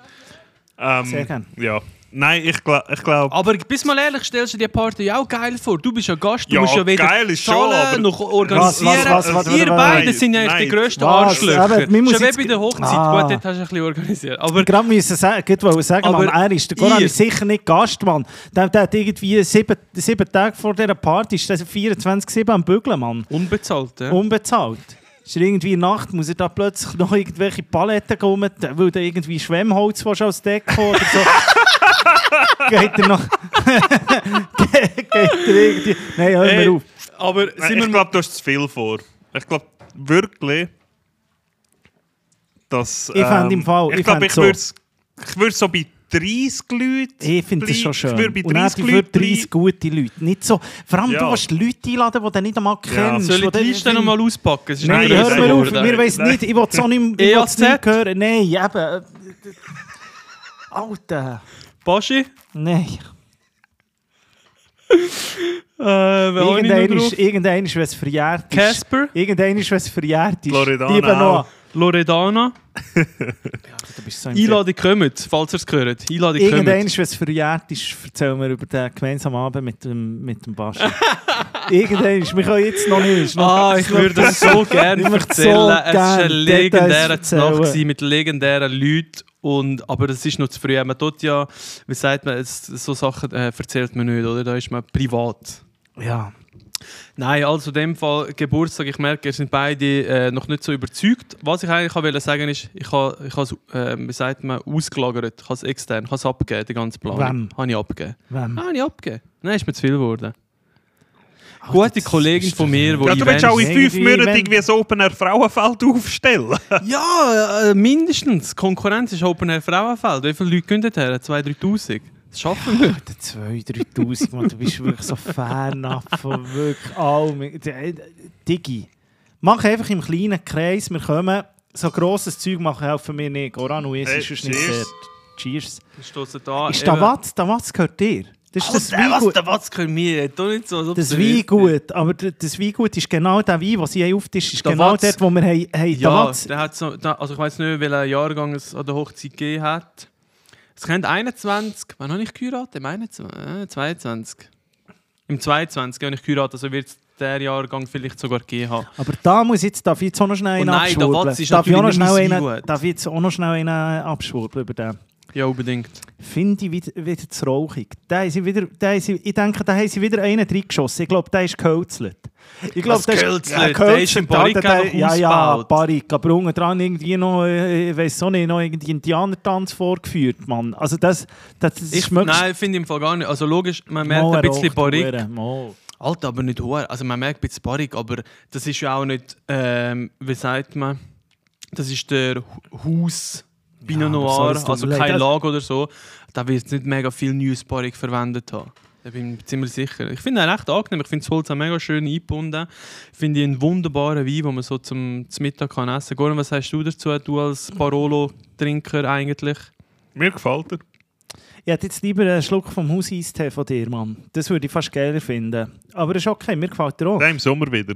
Ähm, Sehr gern. Ja. Nein, ich glaube... Ich glaub, Aber bis mal ehrlich, stellst du dir die Party auch geil vor? Du bist ja Gast, du Ja, musst ja weder geil ist schon, zahlen, aber- noch organisieren. Was, was, was, was, Ihr was, beide nein, sind ja eigentlich die grössten Was? Arschlöcher. Eben, Schon wie jetzt- bei der Hochzeit. Ah. Gut, dort hast du ein bisschen organisiert. Aber Gerade müssen sagen, wollen sagen, Aber Mann, er ist der Goran ist sicher nicht Gast, Mann. Der, der hat irgendwie sieben, sieben Tage vor dieser Party, ist der 24-7 am Bügeln, Mann. unbezahlt, ja. Unbezahlt. Ist er irgendwie in der Nacht, muss er da plötzlich noch irgendwelche Paletten kommen, weil er irgendwie Schwemmholz willst als Deko oder so. geht er noch... Ge- geht er irgendwie... Nein, hör mir auf. Aber ich wir glaube, du hast zu viel vor. Ich glaube wirklich, dass... Ich fänd im Fall- ich Ich glaube, ich so. würde ich würd so bei 30 Leuten... Ich finde das schon schön. Ich würde bei Und dann 30 für Leuten 30 bleiben. gute Leute. Nicht so... Vor allem, Ja. du willst Leute einladen, die du nicht einmal kennst. Soll ich die die Liste noch mal auspacken? Es ist Nein, hör mir auf, wir weiss Nein. nicht, ich will es auch nicht, ich nicht hören. Nein, eben. Alter, Baschi? nein. Äh, wer habe ich Irgendein noch ist, irgendein ist, wenn es verjährt ist. Casper? Irgendein ist, wenn es verjährt ist. Loredana Lieber noch. Loredana? Du bist so im Einladung kommt, falls ihr es gehört. Einladung Irgendwann, wenn es verjährt ist, erzählen wir über den gemeinsamen Abend mit dem, mit dem Baschi. Irgendwann, wir können jetzt noch nicht. noch- Ah, ich würde das so gerne erzählen. so es war eine legendäre Nacht mit legendären Leuten. Und, aber das ist noch zu früh. Man tut ja, wie sagt man, so Sachen äh, erzählt man nicht, oder? Da ist man privat. Ja. Nein, also in dem Fall Geburtstag, ich merke, ihr sind beide äh, noch nicht so überzeugt. Was ich eigentlich wollte sagen ist, ich habe ich es, äh, wie sagt man, ausgelagert, ich habe es extern, ich habe es abgegeben, den ganzen Plan. Wem? Habe ich abgegeben. Wem? Ah, habe ich abgegeben. Nein, ist mir zu viel geworden. Gute das Kollegin von mir, die Ja, du willst auch in fünf Monaten wenn- irgendwie ein Open Air Frauenfeld aufstellen. Ja, äh, mindestens. Konkurrenz ist Open Air Frauenfeld. Wie viele Leute gehen dorthin? 2'000, 3'000? Das schaffen. Der 2'000, 3'000, Mann, du bist wirklich so fernab von wirklich allem. Äh, Digi, mach einfach im kleinen Kreis, wir kommen. So grosses Zeug machen helfen wir nicht. Goran und ich Hey, ist nicht cheers. sehr. Cheers. Da. Ist da was? Da was gehört dir? Das ist das Das was, Weingut. der was können wir? Tu nicht so, Das. Weingut, aber das Weingut ist genau der Wein, den sie haben auftisch ist Der genau Watz. dort, wo wir haben, haben Ja, Watz. der hat so, der, also ich weiß nicht, welchen Jahrgang es an der Hochzeit gegeben hat. Es könnte 21. Wann habe ich geheiratet? Im 21, äh, 22. Im 22 habe ich geheiratet, also wird es der Jahrgang vielleicht sogar gegeben haben. Aber da muss jetzt, darf ich jetzt auch noch schnell Oh einen nein, der abschwurbeln? Ist darf, ich auch noch schnell einen, darf ich jetzt auch noch schnell einen abschwurbeln über den? Ja, unbedingt. Finde ich wieder, wieder zu rauchig. Da sie wieder, da sie, ich denke, da haben sie wieder einen reingeschossen. Ich glaube, der ist gehölzelt. Ich glaube, der gehölzelt? Der ist im Barrik Alter, der- einfach Ja, ja, ausgebaut. Barrik. Aber unten dran irgendwie noch, äh, ich weiß auch nicht, noch irgendwie Indianertanz vorgeführt, Mann. Also das, das, das Ich, nein, finde ich im Fall gar nicht. Also logisch, man merkt Mal ein bisschen Barrik. Alter, aber nicht hoch. Also man merkt ein bisschen Barrik, aber das ist ja auch nicht, ähm, wie sagt man, das ist der Haus Pinot Noir, tut also mir kein das- Lager oder so. Da wird es nicht mega viel neues Barrik verwendet haben. Da bin ich ziemlich sicher. Ich finde ihn recht angenehm. Ich finde das Holz auch mega schön eingebunden. Ich finde ihn einen wunderbaren Wein, den man so zum, zum Mittag kann essen kann. Goran, was sagst du dazu, du als Barolo-Trinker eigentlich? Mir gefällt er. Ich hätte jetzt lieber einen Schluck vom Hauseistee von dir, Mann. Das würde ich fast geiler finden. Aber ist okay, mir gefällt er auch. Nein, im Sommer wieder.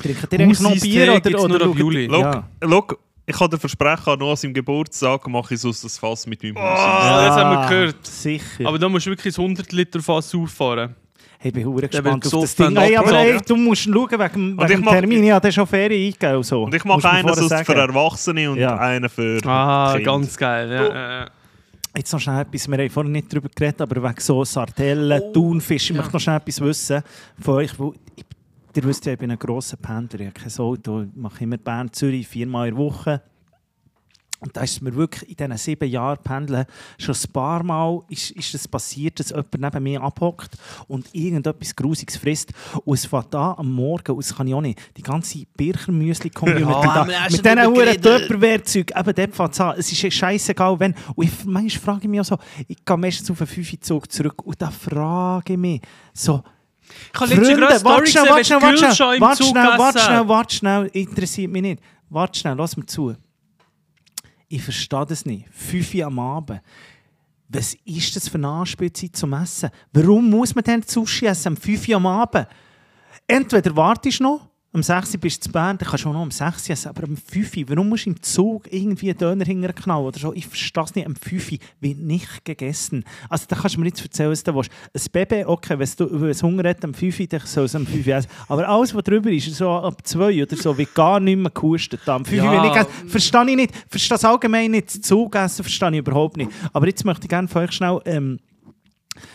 Trinken ihr eigentlich noch Bier oder, oder schaut- Juli. Schau, Ja. schau, ich kann dir versprechen, noch an seinem Geburtstag mache ich so das Fass mit meinem Haus. Ah, das haben wir gehört. Sicher. Aber da musst du wirklich ein 100 Liter Fass auffahren. Hey, ich bin hure gespannt auf das Ding. Hey, aber hey, du musst schauen wegen, wegen ich dem mach- Termin. Ja, der ist schon Ferien eingegeben. und So. Und ich mache einen für. Erwachsene und Ja. einen für Ah, Kinder. ganz geil. Ja, Jetzt noch schnell etwas. Wir haben vorhin nicht darüber geredet, aber wegen so Sardellen, Thunfisch. Ich möchte noch schnell etwas wissen von euch. wo- Ich, ihr wisst ja, ich bin ein grosser Pendler. Ich habe kein Auto. Ich mache immer Bern, Zürich, viermal in der Woche. Und da ist mir wirklich in diesen sieben Jahren Pendeln schon ein paar Mal ist, ist es passiert, dass jemand neben mir abhockt und irgendetwas Grusiges frisst. Und es fängt an am Morgen, und das kann ich auch nicht, die ganze Birchermüsli-Community Ja, da, wir haben mit diesen geredet. Töpperwehrzeug, eben dort fängt es an. Es ist scheißegal, wenn. Und ich, manchmal frage ich mich auch so, ich gehe meistens auf einen 5 Zug zurück und da frage ich mich so, Ich habe letztens gerade eine Story warte schnell, gesehen, warte wenn schnell, warte schnell, warte schnell, warte schnell, hat. warte schnell, interessiert mich nicht. Warte schnell, lass mir zu. Ich verstehe das nicht. 5 Uhr am Abend. Was ist das für eine Anspielzeit zum Essen? Warum muss man denn Sushi essen am 5 Uhr am Abend? Entweder wartest du noch, um 6 Uhr bist du zu Bern, dann kannst du auch noch um 6 Uhr essen, aber um 5 Uhr, warum musst du im Zug irgendwie einen Döner hinterknallen oder so? Ich verstehe es nicht, um 5 Uhr wird nicht gegessen. Also da kannst du mir nicht erzählen, was du willst. Ein Baby, okay, wenn du wenn es Hunger hat, um 5 Uhr, dann soll es um 5 Uhr essen. Aber alles, was drüber ist, so ab 2 oder so, wird gar nicht mehr gehustet. Am 5 Uhr Ja. will ich essen. Verstehe ich nicht. Verstehe das allgemein nicht. Zugessen verstehe ich überhaupt nicht. Aber jetzt möchte ich gerne von euch schnell... Ähm,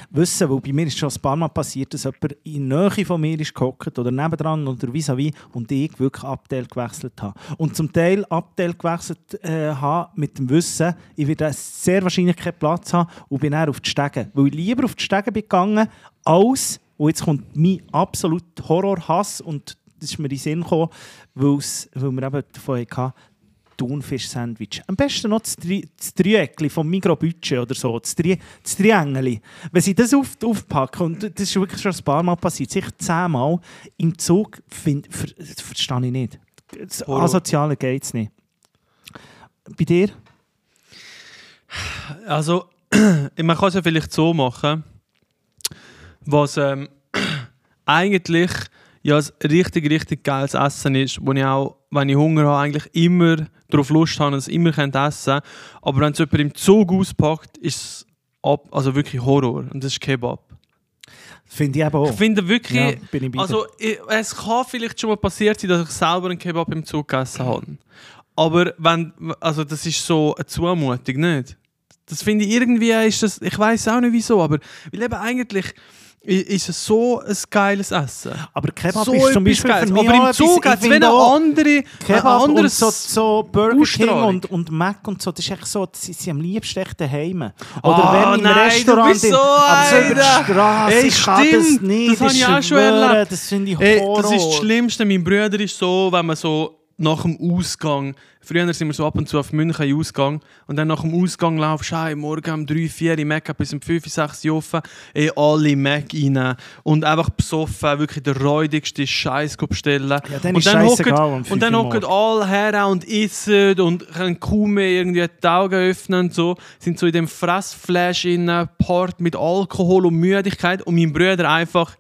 wissen, weil bei mir ist schon ein paar Mal passiert, dass jemand in der Nähe von mir ist oder nebendran oder vis-à-vis und ich wirklich Abteil gewechselt habe. Und zum Teil Abteil gewechselt äh, habe mit dem Wissen, ich werde sehr wahrscheinlich keinen Platz haben und bin dann auf die Stege. Weil ich lieber auf die Stege bin gegangen, als, und jetzt kommt mein absoluter Horrorhass und das ist mir in den Sinn gekommen, weil wir eben davon hatten, Thunfisch-Sandwich. Am besten noch das, Dre das Dreieckli vom Mikrobudget oder so, das, Dre das Triangeli. Wenn sie das auf aufpacken, und das ist wirklich schon ein paar Mal passiert, sicher zehnmal, im Zug, find, ver verstehe ich nicht. Das Horror. Asoziale geht es nicht. Bei dir? Also, man kann es ja vielleicht so machen, was ähm, eigentlich ja ein richtig, richtig geiles Essen ist, wo ich auch, wenn ich Hunger habe, eigentlich immer darauf Lust habe und es immer könnt essen Aber wenn es jemand im Zug auspackt, ist es ab, also wirklich Horror. Und das ist Kebab. Finde ich eben auch. Ich finde wirklich, Ja, bin ich also ich, es kann vielleicht schon mal passiert sein, dass ich selber einen Kebab im Zug gegessen habe. Aber wenn, also das ist so eine Zumutung, nicht? Das finde ich irgendwie, ist das, ich weiß auch nicht wieso, aber weil eben eigentlich ist es so ein geiles Essen. aber Kebab so ist zum Beispiel mich Aber im Zug hat es wie eine auch- andere, ein Kebab und anderes so, so Burger King und, und Mac und so, das ist echt so, das sind sie am liebsten echt daheim. Oder Ah, wenn im nein, Restaurant, bist in- so aber so über die. Straße, Ey, ich kann das nicht, das habe ich auch schon erlebt. Das finde ich Ey, Horror. das ist das Schlimmste. Mein Bruder ist so, wenn man so nach dem Ausgang, früher sind wir so ab und zu auf München Ausgang und dann nach dem Ausgang laufst du morgen um 3, 4 Uhr, Mac bis um 5, 6 Uhr offen, ey, alle Mac rein und einfach besoffen, wirklich der räudigste Scheiß bestellen. Ja, dann und ist dann hocken- um 5 und dann hocken alle her und essen und können kaum mehr irgendwie die Augen öffnen und so, sind so in dem Fressflash in Part mit Alkohol und Müdigkeit und mein Bruder einfach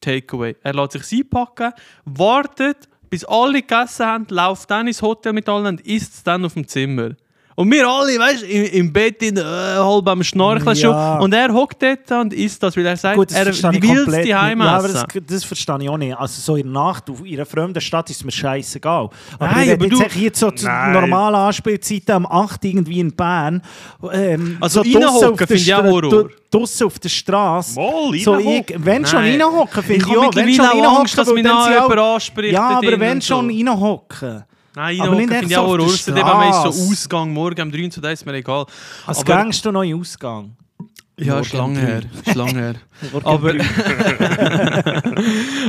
Takeaway. Er lässt sich einpacken, wartet, bis alle gegessen haben, läuft dann ins Hotel mit allen und isst es dann auf dem Zimmer. Und wir alle, weißt du, im, im Bett in, äh, halb am Schnorcheln Ja. schon. Und er hockt dort und isst das, weil er sagt, Gut, er ich will es nicht. daheim Ja, aber das, das verstehe ich auch nicht. Also so in der Nacht, auf- in einer fremden Stadt ist mir scheißegal. Aber Nein, ich aber rede du- jetzt jetzt so zu normalen Anspielzeiten am 8 irgendwie in Bern. Ähm, Also draussen reinhocken finde ich auch Horror. Draussen auf der Straße. Mal, So ich, wenn schon reinhocken, Ich finde ich, habe auch. Wenn mittlerweile schon reinhocken, dass mich noch jemand anspricht. Ja, aber wenn schon so. reinhocken. Nein, Aber nicht finde ich auch Horror. Wenn man so. Ausgang morgen um 3 zu da ist mir egal. Als Aber- gängst du noch in Ausgang. Ja, ist lang um her. Ist lang her. Aber,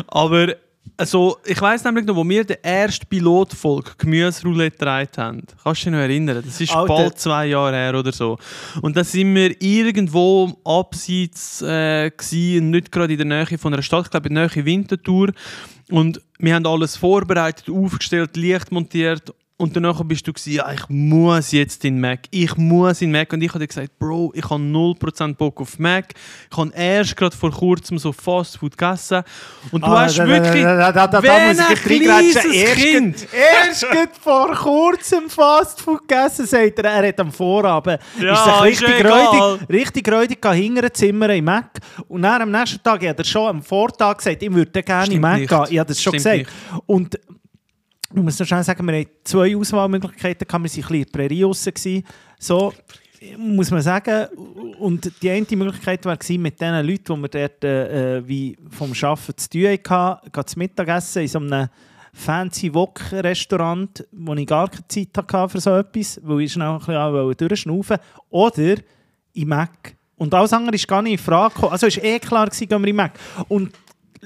aber also, ich weiss nämlich noch, wo wir die erste Pilotfolge Gemüseroulette gedreht haben. Kannst du dich noch erinnern? Das ist Alter. bald zwei Jahre her oder so. Und da sind wir irgendwo abseits äh, gewesen, nicht gerade in der Nähe von einer Stadt, ich glaube in der Nähe Winterthur. Und wir haben alles vorbereitet, aufgestellt, Licht montiert. Und danach bist du gewesen, ja, ich muss jetzt in Mac. Ich muss in Mac. Und ich habe gesagt, Bro, ich habe 0% Bock auf Mac. Ich habe erst gerade vor kurzem so Fastfood gegessen. Und du Ah, hast da- wirklich... Da, da, da, da, muss ich reingrätschen. Erst Kind... Erst vor kurzem Fastfood gegessen, sagt er. Er hat am Vorabend Ja, ist sich ist richtig egal. räudig, richtig räudig hingern Zimmer im Mac. Und dann am nächsten Tag hat er schon am Vortag gesagt, ich würde gerne Stimmt Mac nicht. gehen. Ich habe das schon Stimmt gesagt. Und ich muss noch schnell sagen, wir hatten zwei Auswahlmöglichkeiten. Wir waren ein bisschen in Prärie. So, muss man sagen. Und die eine Möglichkeit war mit den Leuten, die wir dort äh, wie vom Arbeiten zu tun hatten, zu Mittagessen in so einem fancy Wok-Restaurant, wo ich gar keine Zeit hatte für so etwas, weil ich schnell ein bisschen durchschnaufen. Oder im Mac. Und alles andere ist gar nicht in Frage gekommen. Also es war eh klar, gewesen, gehen wir im Mac. Und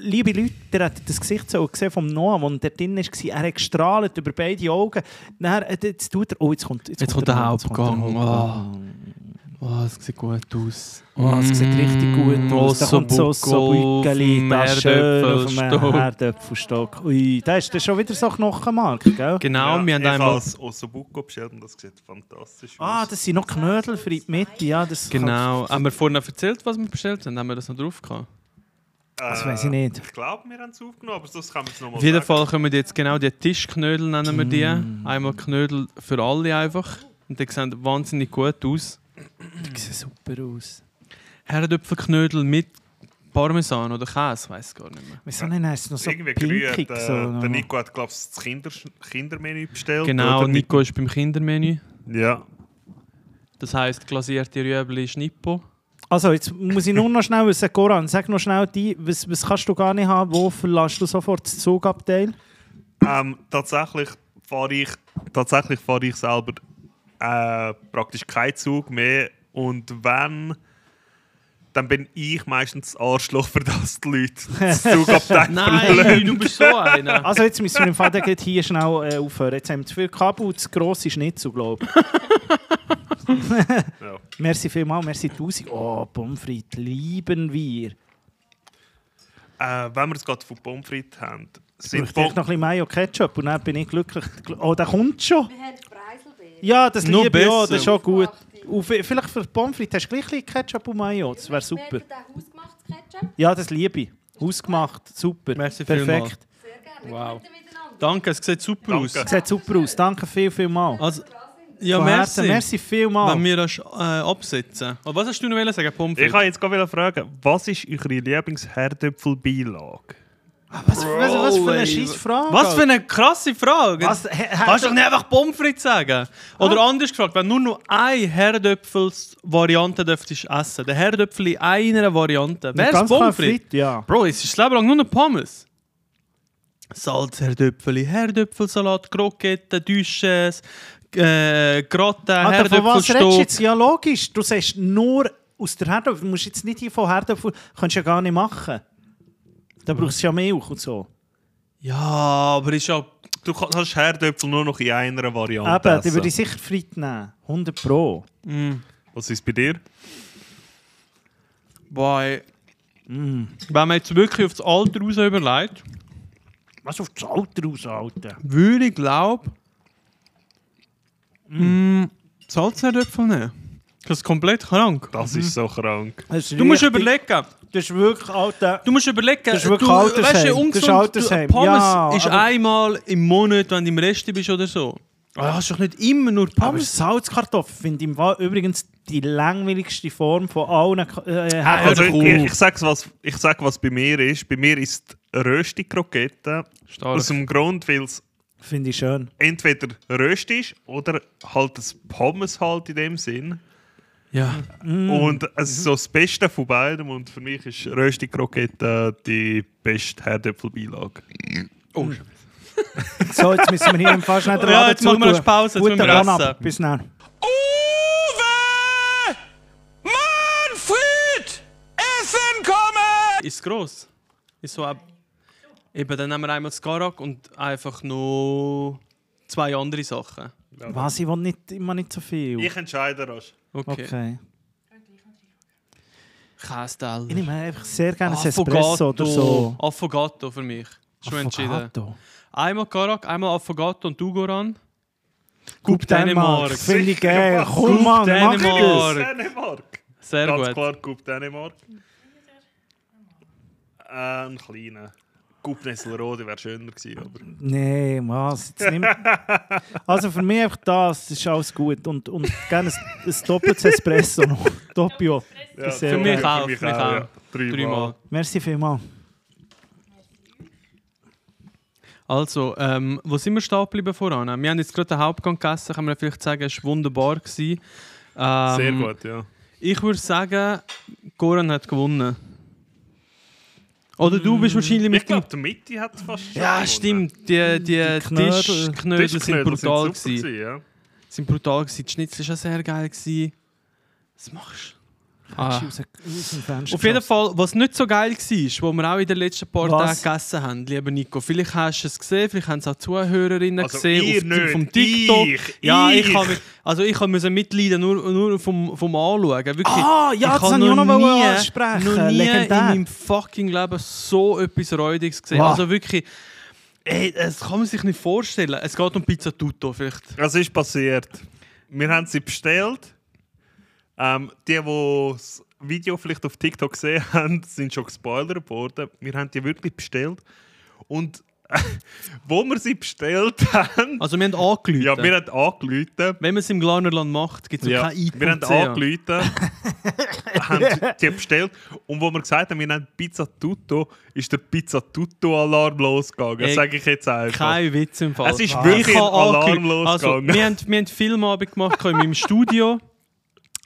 liebe Leute, ihr habt das Gesicht so gesehen vom Noah, der dort drin war. Er hat gestrahlt über beide Augen. Dann, äh, jetzt tut er... Oh, jetzt kommt, Jetzt der jetzt kommt Hauptgang. der Hauptgang. Oh, es sieht gut aus. Oh, es sieht richtig gut aus. Da kommt so so Bückeli, da schön auf dem Herdöpfelstock. Ui, da ist das schon wieder so Knochenmark, gell? Genau, ja, wir haben ich einmal... als Ossobuco bestellt und das sieht fantastisch Ah, aus. das sind noch Knödel für die Mitte, ja. Das Genau. Haben wir vorhin erzählt, was wir bestellt haben? Haben wir das noch drauf gehabt? Das weiss ich nicht. Ich glaube, wir haben es aufgenommen, aber sonst kann man es nochmal Auf jeden Fall kommen jetzt genau die Tischknödel, nennen wir die. Mm. Einmal Knödel für alle einfach. Und die sehen wahnsinnig gut aus. Die sehen super aus. Herdöpfelknödel mit Parmesan oder Käse, weiß gar nicht mehr. Wieso nicht? Es ist noch so Irgendwie pinkig. Äh, So, der Nico hat, glaube ich, das Kinder Kindermenü bestellt. Genau, oder? Nico ist beim Kindermenü. Ja. Das heisst glasierte Rüebli Schnippo. Also, jetzt muss ich nur noch schnell wissen, Goran, sag noch schnell, die, was, was kannst du gar nicht haben? Wo verlässt du sofort das Zugabteil? Ähm, tatsächlich fahre ich, tatsächlich fahre ich selber äh, praktisch keinen Zug mehr. Und wenn, dann bin ich meistens das Arschloch, für das die Leute das Zugabteil Nein, du bist so einer. Also, jetzt müssen wir im Fall hier schnell äh, aufhören. Jetzt haben wir zu viel Kabel zu grosse Schnitzel, glaube ich. Ja. Merci vielmals, merci tausend. Oh, Pommes frites lieben wir. Äh, wenn wir es gerade von Pommes frites haben, Ich sind brauche vielleicht noch ein bisschen Mayo Ketchup und dann bin ich glücklich. Oh, der kommt schon. Wir haben Preiselbeeren. Ja, das liebe ich auch, das ist auch gut. Und vi- vielleicht für Pommes frites hast du gleich ein bisschen Ketchup und Mayo, das wäre super. Ketchup? Ja, das liebe ich. Hausgemacht, super. Merci vielmals. Perfekt. Sehr gerne. Wow. Danke, es sieht super Danke. aus. Sieht super aus. Danke viel, viel mal. Also, ja, Von Herzen, merci. merci viel mal. Wenn wir das äh, absetzen. Aber was hast du noch sagen, Pommes Ich frites? wollte jetzt gerade fragen, was ist eure Lieblingsherdöpfelbeilage? Was, was, was für eine scheiß Frage. Was für eine krasse Frage. Was, hä- hä- Kannst du doch nicht einfach Pommes frites sagen? Oder anders gefragt, wenn du nur noch eine Herdöpfels-Variante dürftest essen, der Herdöpfel in einer Variante, wäre es Pommes frites? Frit, ja. Bro, es ist das Leben lang nur noch Pommes. Salzherdöpfeli, Herdöpfelsalat, Kroketten, Duches, äh, Gratin, Alter, von was redest du Herdöpfelstock. jetzt? Ja, logisch. Du sagst nur aus der Herdöpfel. Du musst jetzt nicht hier von Herdöpfel... Kannst du ja gar nicht machen. Da brauchst du ja Milch und so. Ja, aber ist ja... Du kann- hast Herdöpfel nur noch in einer Variante Eben, die essen. würde ich sicher Frit nehmen. 100 Pro. Was ist bei dir? Boy. Wenn man jetzt wirklich auf das Alter raus überlegt, Was auf das Alter aus, Alter? würde ich glaube... Mm. Salzherdöpfel nehmen. Das ist komplett krank. Das ist so krank. Das ist Du musst überlegen... Das ist wirklich, Alter... Du musst überlegen, Das ist wirklich du, weißt, du, Das ist ungesund, du, Pommes Ja, ist aber- einmal im Monat, wenn du im Rest bist oder so. Aber du hast doch nicht immer nur Aber Pommes. Salzkartoffeln finde ich übrigens die langweiligste Form von allen äh, Also hör ich, ich, sag's, was, ich sag, was bei mir ist. Bei mir ist Rösti-Krokette. Stark. Aus dem Grund, weil es Finde ich schön. entweder Rösti ist oder halt das Pommes halt in dem Sinn. Ja. Und es ist so das Beste von beidem. Und für mich ist Rösti-Krokette die beste Herdöpfelbeilage. Oh, So, jetzt müssen wir hier im Fall schnell den Ja, jetzt machen wir eine Pause, jetzt Guten müssen wir essen. Bis dann. Uwe! Manfred! Essen kommen! ist gross. Ist so ab. Eben, dann nehmen wir einmal das Garak und einfach noch zwei andere Sachen. Was, ich will nicht, immer nicht so viel. Ich entscheide das. Okay. Okay. Käsesteller. Ich nehme einfach sehr gerne ein. Espresso oder so. Affogato für mich. Schon entschieden. Affogato. Einmal Garak, einmal Affogato und du Goran. Coupe Dänemark. Finde ich geil. Komm, Mann, mach Dänemark. das. Dänemark. Sehr Ganz gut. klar, Coupe Dänemark. Äh, ein kleiner. Coupe Nesselrode wäre schöner gewesen, aber... Nee, was? Jetzt nimm... Also für mich einfach das, ist alles gut. Und, und gerne ein, ein doppeltes Espresso noch. Doppio. Ja, Sehr Für mich auch. Für mich auch. ja. Dreimal. Dreimal. Merci vielmals. Also, ähm, wo sind wir stehen geblieben voran? Wir haben jetzt gerade den Hauptgang gegessen, kann man vielleicht sagen, es war wunderbar. Gewesen. Ähm, Sehr gut, ja. Ich würde sagen, Goran hat gewonnen. Oder du bist wahrscheinlich Ich mit glaube, der Mitte hat fast schon Ja, gewonnen. stimmt. Die, die, Knödel. Tischknödel sind brutal. sind super gewesen. gewesen, ja. Sind brutal gewesen. Die Schnitzel war auch sehr geil. Gewesen. Was machst Ah. Aus, aus dem Fenster Auf jeden. Fall, was nicht so geil war, wo wir auch in den letzten paar Was? Tagen gegessen haben, lieber Nico. Vielleicht hast du es gesehen, vielleicht haben es auch Zuhörerinnen Also gesehen ihr auf, nicht, vom TikTok. ich, ja, ich, ich. also ich musste mitleiden, nur, nur vom, vom Anschauen. Wirklich. Ah, ja, das habe ich auch noch nie- ansprechen. noch nie Legendär. in meinem fucking Leben so etwas Räudiges gesehen. Wow. Also wirklich, ey, das kann man sich nicht vorstellen. Es geht um Pizza Tutto vielleicht. Was ist passiert? Wir haben sie bestellt. Ähm, die, die das Video vielleicht auf TikTok gesehen haben, sind schon gespoilert worden. Wir haben die wirklich bestellt. Und wo wir sie bestellt haben, Also wir haben angerufen. ja, wir haben angerufen. Wenn man es im Glanerland macht, gibt es Ja, kein Eat.ch. wir haben angerufen, haben die bestellt. Und wo wir gesagt haben, wir nehmen Pizza Tutto, ist der Pizza Tutto-Alarm losgegangen. Das sage ich jetzt einfach. Kein Witz im Fall. Es ist Ich wirklich ein Alarm angerufen. Also, losgegangen. wir haben, wir haben Filmabend gemacht in meinem Studio.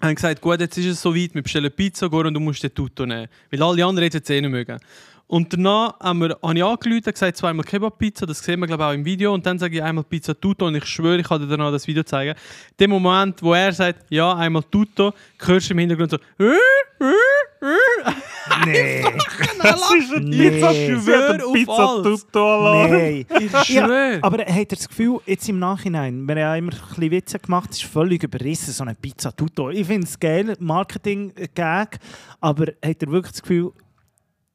Haben gesagt, gut, jetzt ist es so weit, wir bestellen Pizza, Goran, du musst den Tutto nehmen. Weil alle anderen hätten es eh nicht mögen. Und danach haben wir, habe ich angerufen und gesagt, zweimal Kebab-Pizza, das sehen wir glaube ich auch im Video. Und dann sage ich einmal Pizza Tutto und ich schwöre, ich kann dir danach das Video zeigen. Dem Moment, wo er sagt, ja, einmal Tutto, hörst du im Hintergrund so, Nee. Das ist ein Nee. Pizza, schwöre auf Pizza alles. Tutto-Alarm. Nein. ich Ja, schwöre. aber habt ihr das Gefühl, jetzt im Nachhinein, wir haben ja immer ein bisschen Witze gemacht, es ist völlig überrissen, so eine Pizza Tutto. Ich finde es geil, Marketing-Gag, aber habt ihr wirklich das Gefühl,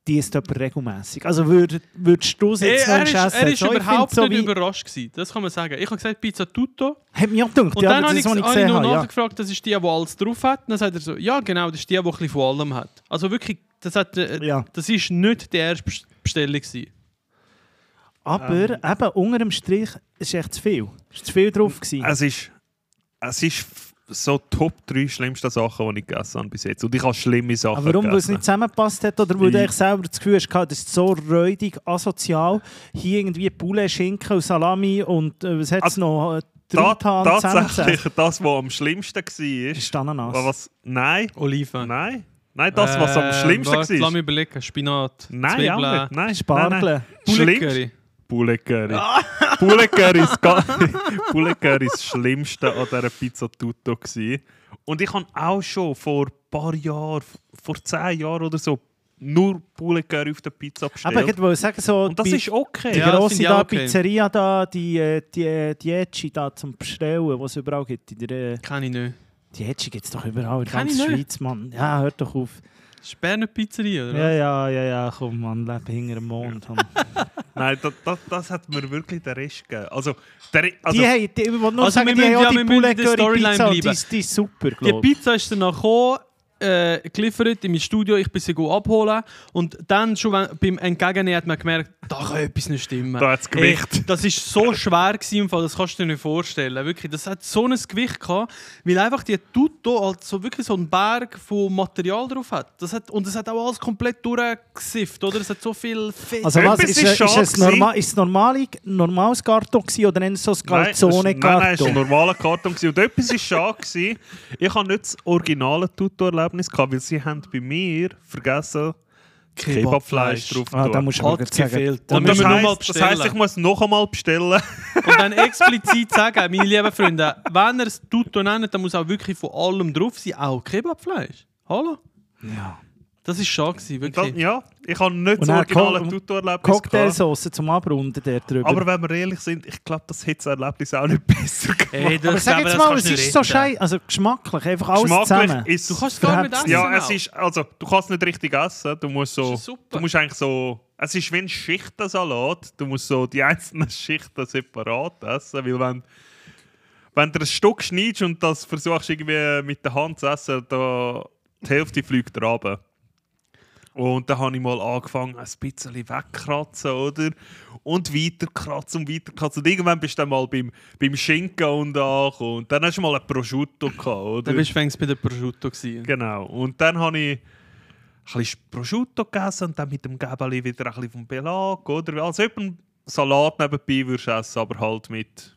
die ist jemand regelmässig? Also würd, würdest du es jetzt noch er ist, essen? er ist So, überhaupt so nicht wie- überrascht gewesen. Das kann man sagen. Ich habe gesagt Pizza Tutto Hat mich auch gedacht, und ja, dann habe ich, ich habe ich noch habe. Ja. nachgefragt, das ist die, die alles drauf hat. Und dann sagt er so, ja genau, das ist die, die ein bisschen von allem hat. Also wirklich, das, hat, äh, Ja. das ist nicht die erste Best- Bestellung gewesen. Aber Ähm. eben, unter dem Strich ist echt zu viel. Ist zu viel drauf gewesen. Es ist, es ist so Top 3 schlimmste Sachen, die ich gegessen habe bis jetzt. Und ich habe schlimme Sachen Aber warum, weil es gegessen. nicht zusammengepasst hat oder weil du Ich- selber das Gefühl hast, gehabt, das ist so räudig, asozial. Hier irgendwie Poulet, Schinken und Salami und äh, was hat es Also, noch? Äh, Ta Truthahn tatsächlich zusammengesetzt. das, was am schlimmsten war. Ist Ananas. Aber was, nein, Oliven. nein. Nein, das, was am Äh, schlimmsten warte, Lass war. mich überlegen. Spinat, Nein, Zwiebeln. Nein, Spargel. Nein, nein. Poulet Schlimmst- Curry. Poulet Curry. Poulet Curry ist das Schlimmste an dieser Pizza Tutto gewesen. Und ich habe auch schon vor ein paar Jahren, vor zehn Jahren oder so, nur Curry auf der Pizza bestellt. Aber ich wollte sagen, so Und das ist okay. die Ja, grosse da, okay. Pizzeria da, die, äh, die, äh, die da zum Bestellen, was es überall gibt. In der, äh, Kann ich nicht. die Ecci gibt es doch überall in der ganzen. Schweiz, Mann. Ja, hört doch auf. Das ist Berner Pizzeria, oder? Ja, was? ja, ja, ja, komm, Mann, lebe hinter dem Mond. Nein, das, das, das hat mir wirklich den Rest gegeben. Also, der, also die haben, die, ich nur Also, sagen, wir die haben müssen- auch ja, die Curry Storyline die, bleiben. ist- die ist super, Die glaube ich. Pizza ist dann gekommen, äh, geliefert in mein Studio, ich bin sie go abholen und dann schon wenn- beim Entgegennehmen hat man gemerkt, da kann etwas nicht stimmen. Da hat's Gewicht. Ey, das ist so schwer gewesen, im Fall, das kannst du dir nicht vorstellen. Wirklich, das hat so ein Gewicht gehabt, weil einfach die Tutto halt so wirklich so einen Berg von Material drauf hat. Das hat und es hat auch alles komplett durchgesifft, oder? Es hat so viel Fett. Also was, ist, ist ist, es normal, ist es normale, normales Karton gewesen oder nennt es so ein Nein, es war ein normaler Karton. gewesen. Und etwas war schade. gewesen. Ich hatte nicht das originale Tutto-Erlebnis, gehabt, weil sie haben bei mir vergessen, Kebabfleisch drauf zu Ah, da musst du Hat gefehlt. Da Und das heisst, das heisst, ich muss noch einmal bestellen. Und dann explizit sagen, meine lieben Freunde, wenn ihr es Tutto nennt, dann muss auch wirklich von allem drauf sein, auch Kebabfleisch. Hallo? Ja. Das war schade, gewesen, wirklich. ja, ich habe nicht Und das originale gehabt. Cocktailsauce zum Abrunden der drüber. Aber wenn wir ehrlich sind, ich glaube, das hätte das Erlebnis auch nicht besser gemacht. Ey, das, aber sag jetzt mal, es ist so scheiße, also geschmacklich, einfach alles Geschmacklich zusammen. ist Du kannst es gar nicht essen. Ja, es ist, also, du kannst nicht richtig essen. Du musst so, Das ist super. du musst eigentlich so, es ist wie ein Schichtensalat. Du musst so die einzelnen Schichten separat essen, weil wenn, wenn du ein Stück schneidest und das versuchst irgendwie mit der Hand zu essen, da die Hälfte fliegt runter. Und dann habe ich mal angefangen, ein bisschen wegkratzen, oder? Und weiterkratzen und weiterkratzen. Und irgendwann bist du dann mal beim, beim Schinken und angekommen. Und dann hast du mal ein Prosciutto gehabt, oder? Dann bist du fängst bei der Prosciutto gewesen. Genau. Und dann habe ich ein bisschen Prosciutto gegessen und dann mit dem Gäbeli wieder ein bisschen vom Belag. Oder? Also etwa einen Salat nebenbei würdest essen, aber halt mit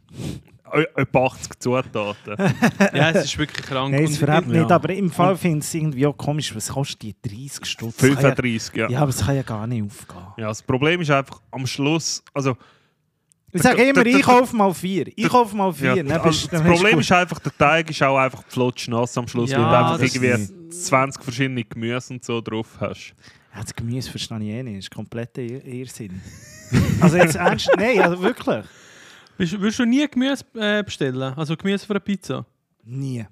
etwa 80 Zutaten. Ja, es ist wirklich krank. Nein, es verhebt ja. nicht, aber im Fall finde ich es irgendwie auch komisch, was kostet die 30 Stutz? Das kann 35, ja. Ja, aber es kann ja gar nicht aufgehen. Ja, das Problem ist einfach am Schluss, also Ich sage immer, ich kaufe mal vier. Ich kaufe mal vier. Ja, dann also bist- das dann du Problem ist einfach, der Teig ist auch einfach flutschnass am Schluss, Ja, weil du einfach das irgendwie 20 verschiedene Gemüse und so drauf hast. Ja, das Gemüse verstehe ich eh nicht. Das ist kompletter Ir- Irrsinn. also jetzt ernst? Nein, also wirklich. Willst, willst du nie Gemüse äh, bestellen? Also Gemüse für eine Pizza? Nie.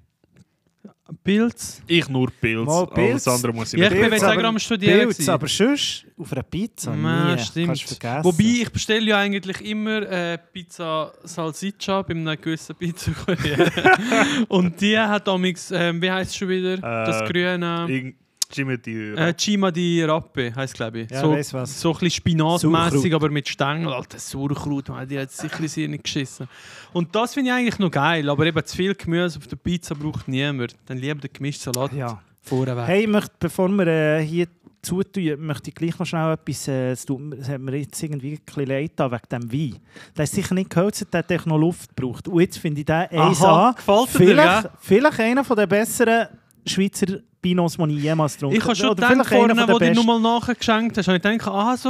Pilz? Ich nur Pilz, Mal alles Pilz. andere muss ich Ja, ich nicht. bin Pilz, jetzt aber- auch am Studieren. Pilz, gewesen. aber sonst auf einer Pizza Ja, nie. stimmt. Kannst vergessen. Wobei, ich bestelle ja eigentlich immer äh, Pizza Salsiccia bei einem gewissen Pizzakurier. Und die hat damals, ähm, wie heißt es schon wieder? das Äh, grüne... Irgend- Jimmy die Äh, Cima di Rappe heisst glaube ich. Ja, so, weiss was. so ein bisschen spinatmässig, aber mit Stängel. Alter, Sauerkraut, man, die hat sicher sehr nicht geschissen. Und das finde ich eigentlich noch geil, aber eben zu viel Gemüse auf der Pizza braucht niemand. Dann lieber den gemischten Salat Ja. vorweg. Hey, ich möchte, bevor wir äh, hier zutun, möchte ich gleich noch schnell etwas. Äh, es tut hat mir jetzt irgendwie ein bisschen leid da wegen dem Wein. Der ist sicher nicht gehört, der hat noch Luft gebraucht. Und jetzt finde ich den 1A. gefällt dir, vielleicht, gell? vielleicht einer der besseren Schweizer Pinots, die ich jemals getrunken Ich habe schon Oder gedacht, vorne, wo du nochmal nachgeschenkt hast, habe ich gedacht, ah, so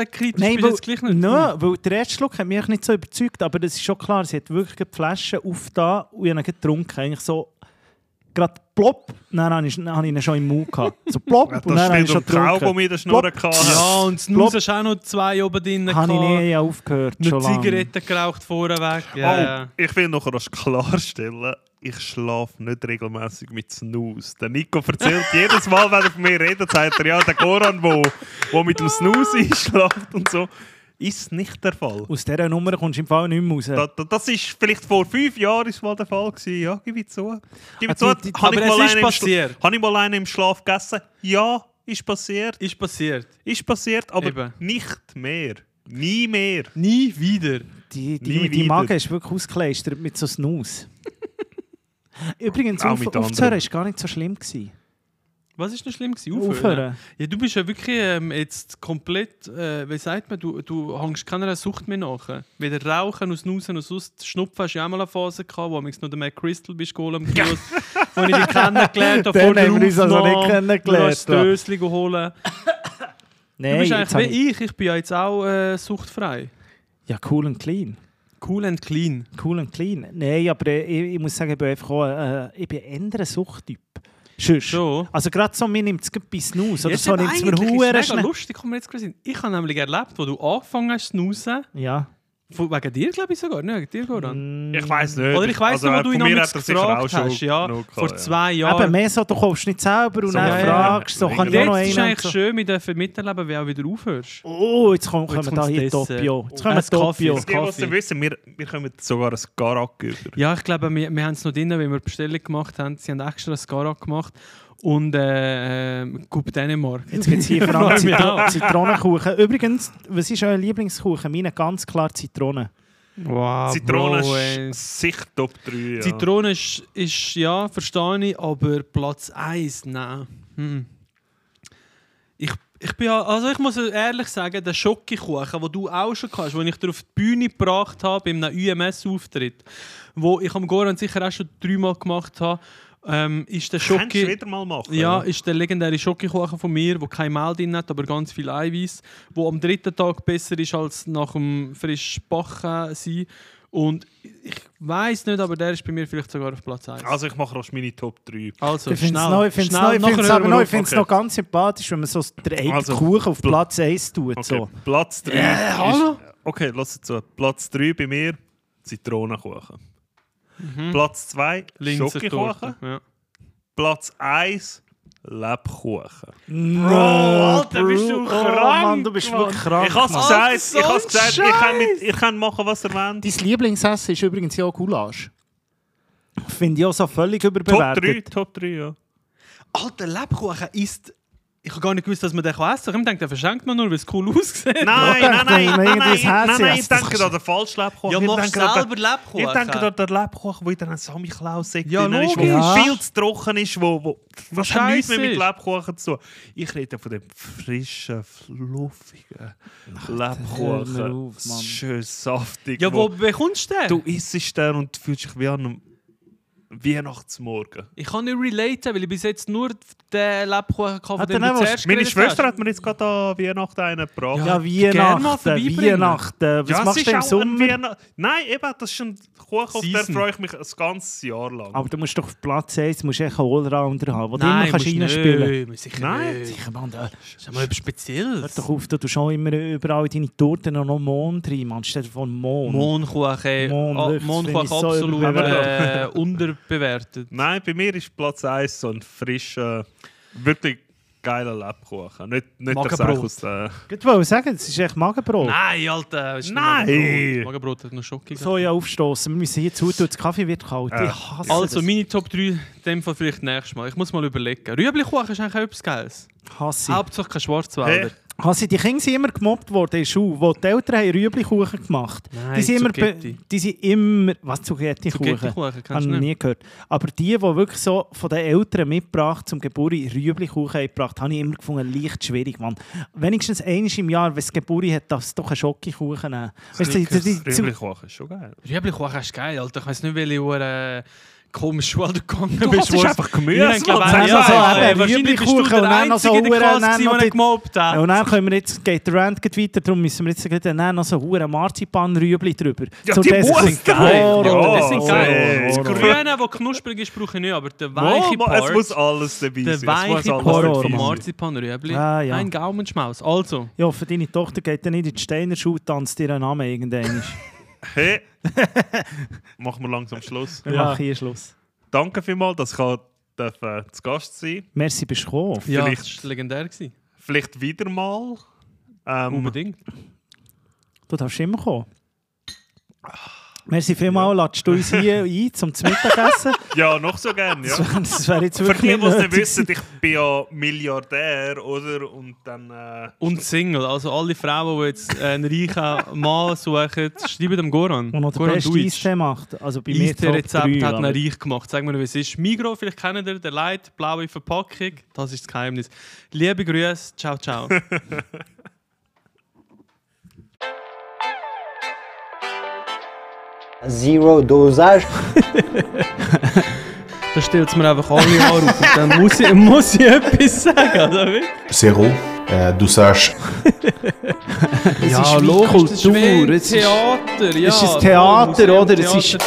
äh, kritisch Nein, bist du weil, jetzt gleich nicht. nein, weil der erste Schluck hat mich nicht so überzeugt, aber das ist schon klar, sie hat wirklich die Flasche aufgetan und ich habe ihn getrunken. Eigentlich so, gerade plopp, dann habe ich, dann habe ich ihn schon im Mund gehabt. So plopp, Ja, und dann das habe ich schon getrunken. mir den Schnurren Plopp. hatte. Ja, und das Nuss hast auch noch zwei oben drin Habe ich gehabt. nie aufgehört, schon lange. Zigarette geraucht vorweg. Ja. Oh, ich will noch das klarstellen. Ich schlafe nicht regelmäßig mit Snooze. Der Nico erzählt jedes Mal, wenn er von mir redet, sagt er, ja, der Goran, wo, wo mit dem Snooze einschläft und so. Ist nicht der Fall. Aus dieser Nummer kommst du im Fall nicht mehr raus. Da, da, das ist vielleicht vor fünf Jahren ist mal der Fall gewesen. Ja, ich zu. Gib ich Ah, zu. die- die- Habe ich, habe ich mal einen im Schlaf gegessen? Ja, ist passiert. Ist passiert. Ist passiert, aber Eben. nicht mehr. Nie mehr. Nie wieder. Die, die, Nie die wieder. Magen ist wirklich ausgeleistert mit so Snooze. Übrigens, auf, aufzuhören war gar nicht so schlimm. Gewesen. Was ist noch schlimm gewesen? Aufhören? Aufhören. Ja, du bist ja wirklich ähm, jetzt komplett, äh, wie sagt man, du, du hängst keiner Sucht mehr nach. Weder Rauchen, aus Nusen, und sonst Schnupfen hast du ja auch mal eine Phase gehabt, wo du noch den Mac Crystal bist geholt am Kiosk, wo ich dich kennengelernt habe, Den haben wir uns also nicht kennengelernt, Du hast das Döschen holen. Du Nein, bist eigentlich wie ich, ich bin ja jetzt auch äh, suchtfrei. Ja, cool und clean. Cool and clean. Cool und clean. Nein, aber ich, ich muss sagen, ich bin einfach auch, äh, ich bin ein Suchttyp. Sonst. Schon. Also gerade so, mir nimmt es bei Snooze. Oder Jetzt so nimmt es mir eigentlich ist hure mega lustig, kommt mir jetzt gerade in. Ich habe nämlich erlebt, wo du angefangen hast zu snoozen, Ja. Wegen dir glaube ich sogar, nicht wegen dir, Goran. Ich weiß nicht. Oder ich weiss Also, noch, wo du ihn von mir damals hat er sicher auch gefragt schon hast, ja, genug vor gehabt, zwei Eben, Jahren. mehr so, du kaufst nicht selber und So, dann ja, ja. fragst, so kann ich noch ist eigentlich so. schön, wir dürfen miterleben, wie auch wieder aufhörst. Oh, jetzt kommen, Oh, jetzt kommen da hier. Topio. Jetzt kommen ein Kaffee, Topio. Die, wissen, wir, wir kommen sogar ein Garak über. Ja, ich glaube, wir, wir haben es noch drin, wenn wir die Bestellung gemacht haben. Sie haben extra ein Garak gemacht und äh, äh, Coupe Dänemark. Jetzt gibt es hier vor allem Zitro. Zitronenkuchen. Übrigens, was ist euer Lieblingskuchen? Meine ganz klar Zitrone. Wow, Zitrone Bro, ist sicher Top 3. Ja. Zitrone ist, ist, ja, verstehe ich, aber Platz 1, nein. Hm. Ich, ich bin also ich muss ehrlich sagen, der Schokokuchen, den du auch schon hast, den ich dir auf die Bühne gebracht habe, bei einem UMS-Auftritt, wo ich am Goran sicher auch schon dreimal gemacht habe, ähm, ist der Kannst du Schoki... wieder mal machen. Ja, ist der legendäre Schokokuchen von mir, der kein Mehl drin hat, aber ganz viel Eiweiß, wo am dritten Tag besser ist als nach dem frisch Backen sein. Und ich weiß nicht, aber der ist bei mir vielleicht sogar auf Platz 1. Also ich mache rasch meine Top 3. Also, Ich finde es schnell, noch, ich find's hören aber wir noch, ich ganz sympathisch, wenn man so eigenen Also, Kuchen auf Pl- Platz 1 tut. Okay, So. Platz 3 Äh, ist... hallo? Okay, lass zu. Platz 3 bei mir Zitronenkuchen. Mhm. Platz 2 Linsentorte. Schokokuchen. Ja. Platz 1 Lebkuchen. Bro, Alter, bist du Oh, krank, Mann, du bist wirklich krank. Ich habe Mann. gesagt, so ich ein gesagt ihr, könnt mit, ihr könnt machen, was ihr wollt. Dein Lieblingsessen ist übrigens ja auch Goulash. Finde ich auch so völlig Top 3, überbewertet. Top 3, ja. Alter, Lebkuchen ist... Ich habe gar nicht gewusst, dass man den essen kann. Ich habe gedacht, den verschenkt man nur, weil es cool aussieht. Nein, nein, nein, nein, nein, nein, nein, ich denke an den falschen Lebkuchen. Ja, Ich machst selber Lebkuchen. Ich denke an den Lebkuchen, der in Ja, drin ist, der Ja. viel zu trocken ist, wo, wo was hat nichts mehr mit ist. Lebkuchen zu tun. Ich rede von dem frischen, fluffigen Lebkuchen. Schön saftig. Ja, wo bekommst du den? Du isst den und du fühlst dich wie an einem Weihnachtsmorgen. Ich kann nicht relaten, weil ich bis jetzt nur den Lebkuchen gekauft habe, Meine geredet Schwester hast. hat mir jetzt gerade an Weihnachten einen gebracht. Ja, Weihnachten. Weihnachten. Was Ja, machst du im auch ein Sommer? Nein, eben, das ist ein Kuchen, auf den freue ich mich ein ganzes Jahr lang. Aber du musst doch auf Platz 1 musst du echt einen Allrounder haben, wo du Nein, immer kannst reinspielen nicht, sicher Nein. nicht. Sicher, Mann, da- Das ist mal etwas Hör Spezielles. doch auf, du tust schon immer überall in deine Torten noch Mond rein, dir vor, Mond. Mondkuchen, Mond, ah, Mondkuchen absolut überbewertet. äh, unterbewertet. Nein, bei mir ist Platz 1 so ein frischer, wirklich geiler Lebkuchen. Nicht, nicht der. Sache aus der... Ich wollte sagen, das ist echt Magenbrot. Nein, Alter, ist Nein. Magenbrot. Magenbrot hat noch Schoki. So ja aufstoßen. Wir müssen hier zutun, das Kaffee wird kalt. Ja. Ich hasse Also, das. meine Top 3 in dem Fall vielleicht nächstes Mal. Ich muss mal überlegen. Rüeblikuchen ist eigentlich auch etwas Geiles. hasse ich. Hauptsache kein Schwarzwälder. Hey. Also die Kinder sind immer gemobbt worden in der Schule, wo die Eltern haben Rüeblikuchen gemacht Nein, die sind immer, die sind immer, was Zucchetti-Kuchen? Zucchetti-Kuchen, Habe ich du nicht? nie gehört. Aber die, die wirklich so von den Eltern mitgebracht zum Geburi Rüeblikuchen haben gebracht, habe ich immer gefunden, leicht schwierig, Mann. Wenigstens einmal im Jahr, wenn es Geburi hat, darf es doch einen Schokokuchen nehmen. Weißt du, ist schon geil. Rüeblikuchen ist geil, Alter. Ich weiß nicht, welche Uhr komische Schule du gegangen Du bist. hast wo es- einfach Mann. ja, ja, wahrscheinlich bist du der Einzige in der Klasse, der gemobbt hat. und dann können wir jetzt, geht der Rand geht weiter, darum müssen wir jetzt gleich dann noch so hure Marzipan-Rüebli drüber. Ja, die das- sind geil. Oh, oh, das sind oh, geil. Das. Grüne, das knusprig ist, brauche ich nicht, aber der weiche Oh, es Part, muss alles dabei der sein. Muss weiche Part vom. Marzipanrüebli, Ah, ja. ein Gaumenschmaus. Also, Ja, für deine Tochter geht dann nicht in die Steiner Schule, tanzt ihr einen Namen irgendwann. Hey, machen wir langsam Schluss. Wir machen hier Schluss. Danke vielmals, dass ich darf, äh, zu Gast sein Merci, bist du gekommen. ja, Vielleicht- das war legendär. Gewesen. Vielleicht wieder mal. Ähm, Unbedingt. Du darfst immer kommen. Merci vielmals, ladest du uns hier ein zum Mittagessen. ja, noch so gerne. Ja. Das wäre das wär jetzt Für wirklich die, die nicht es nicht wissen, ich bin ja Milliardär, oder? Und dann... Äh, Und Single, also alle Frauen, die jetzt einen reichen Mann suchen, schreiben dem Goran. Und noch der Goran beste. Eistee macht. Also bei mir Eistee-Rezept 3, hat ihn aber- reich gemacht. Sagen wir, wie es ist. Migro, vielleicht kennt ihr, der Light, blaue Verpackung. Das ist das Geheimnis. Liebe Grüße, ciao, ciao. Zero Dosage. da stellt es mir einfach alle Haare auf und dann muss ich, muss ich etwas sagen, oder wie? Zéro, euh, dosage. Es ja, ist wie logisch, das ist Kultur, es ist- Theater. Ja, es ist Theater, oder? Es ist- Theater.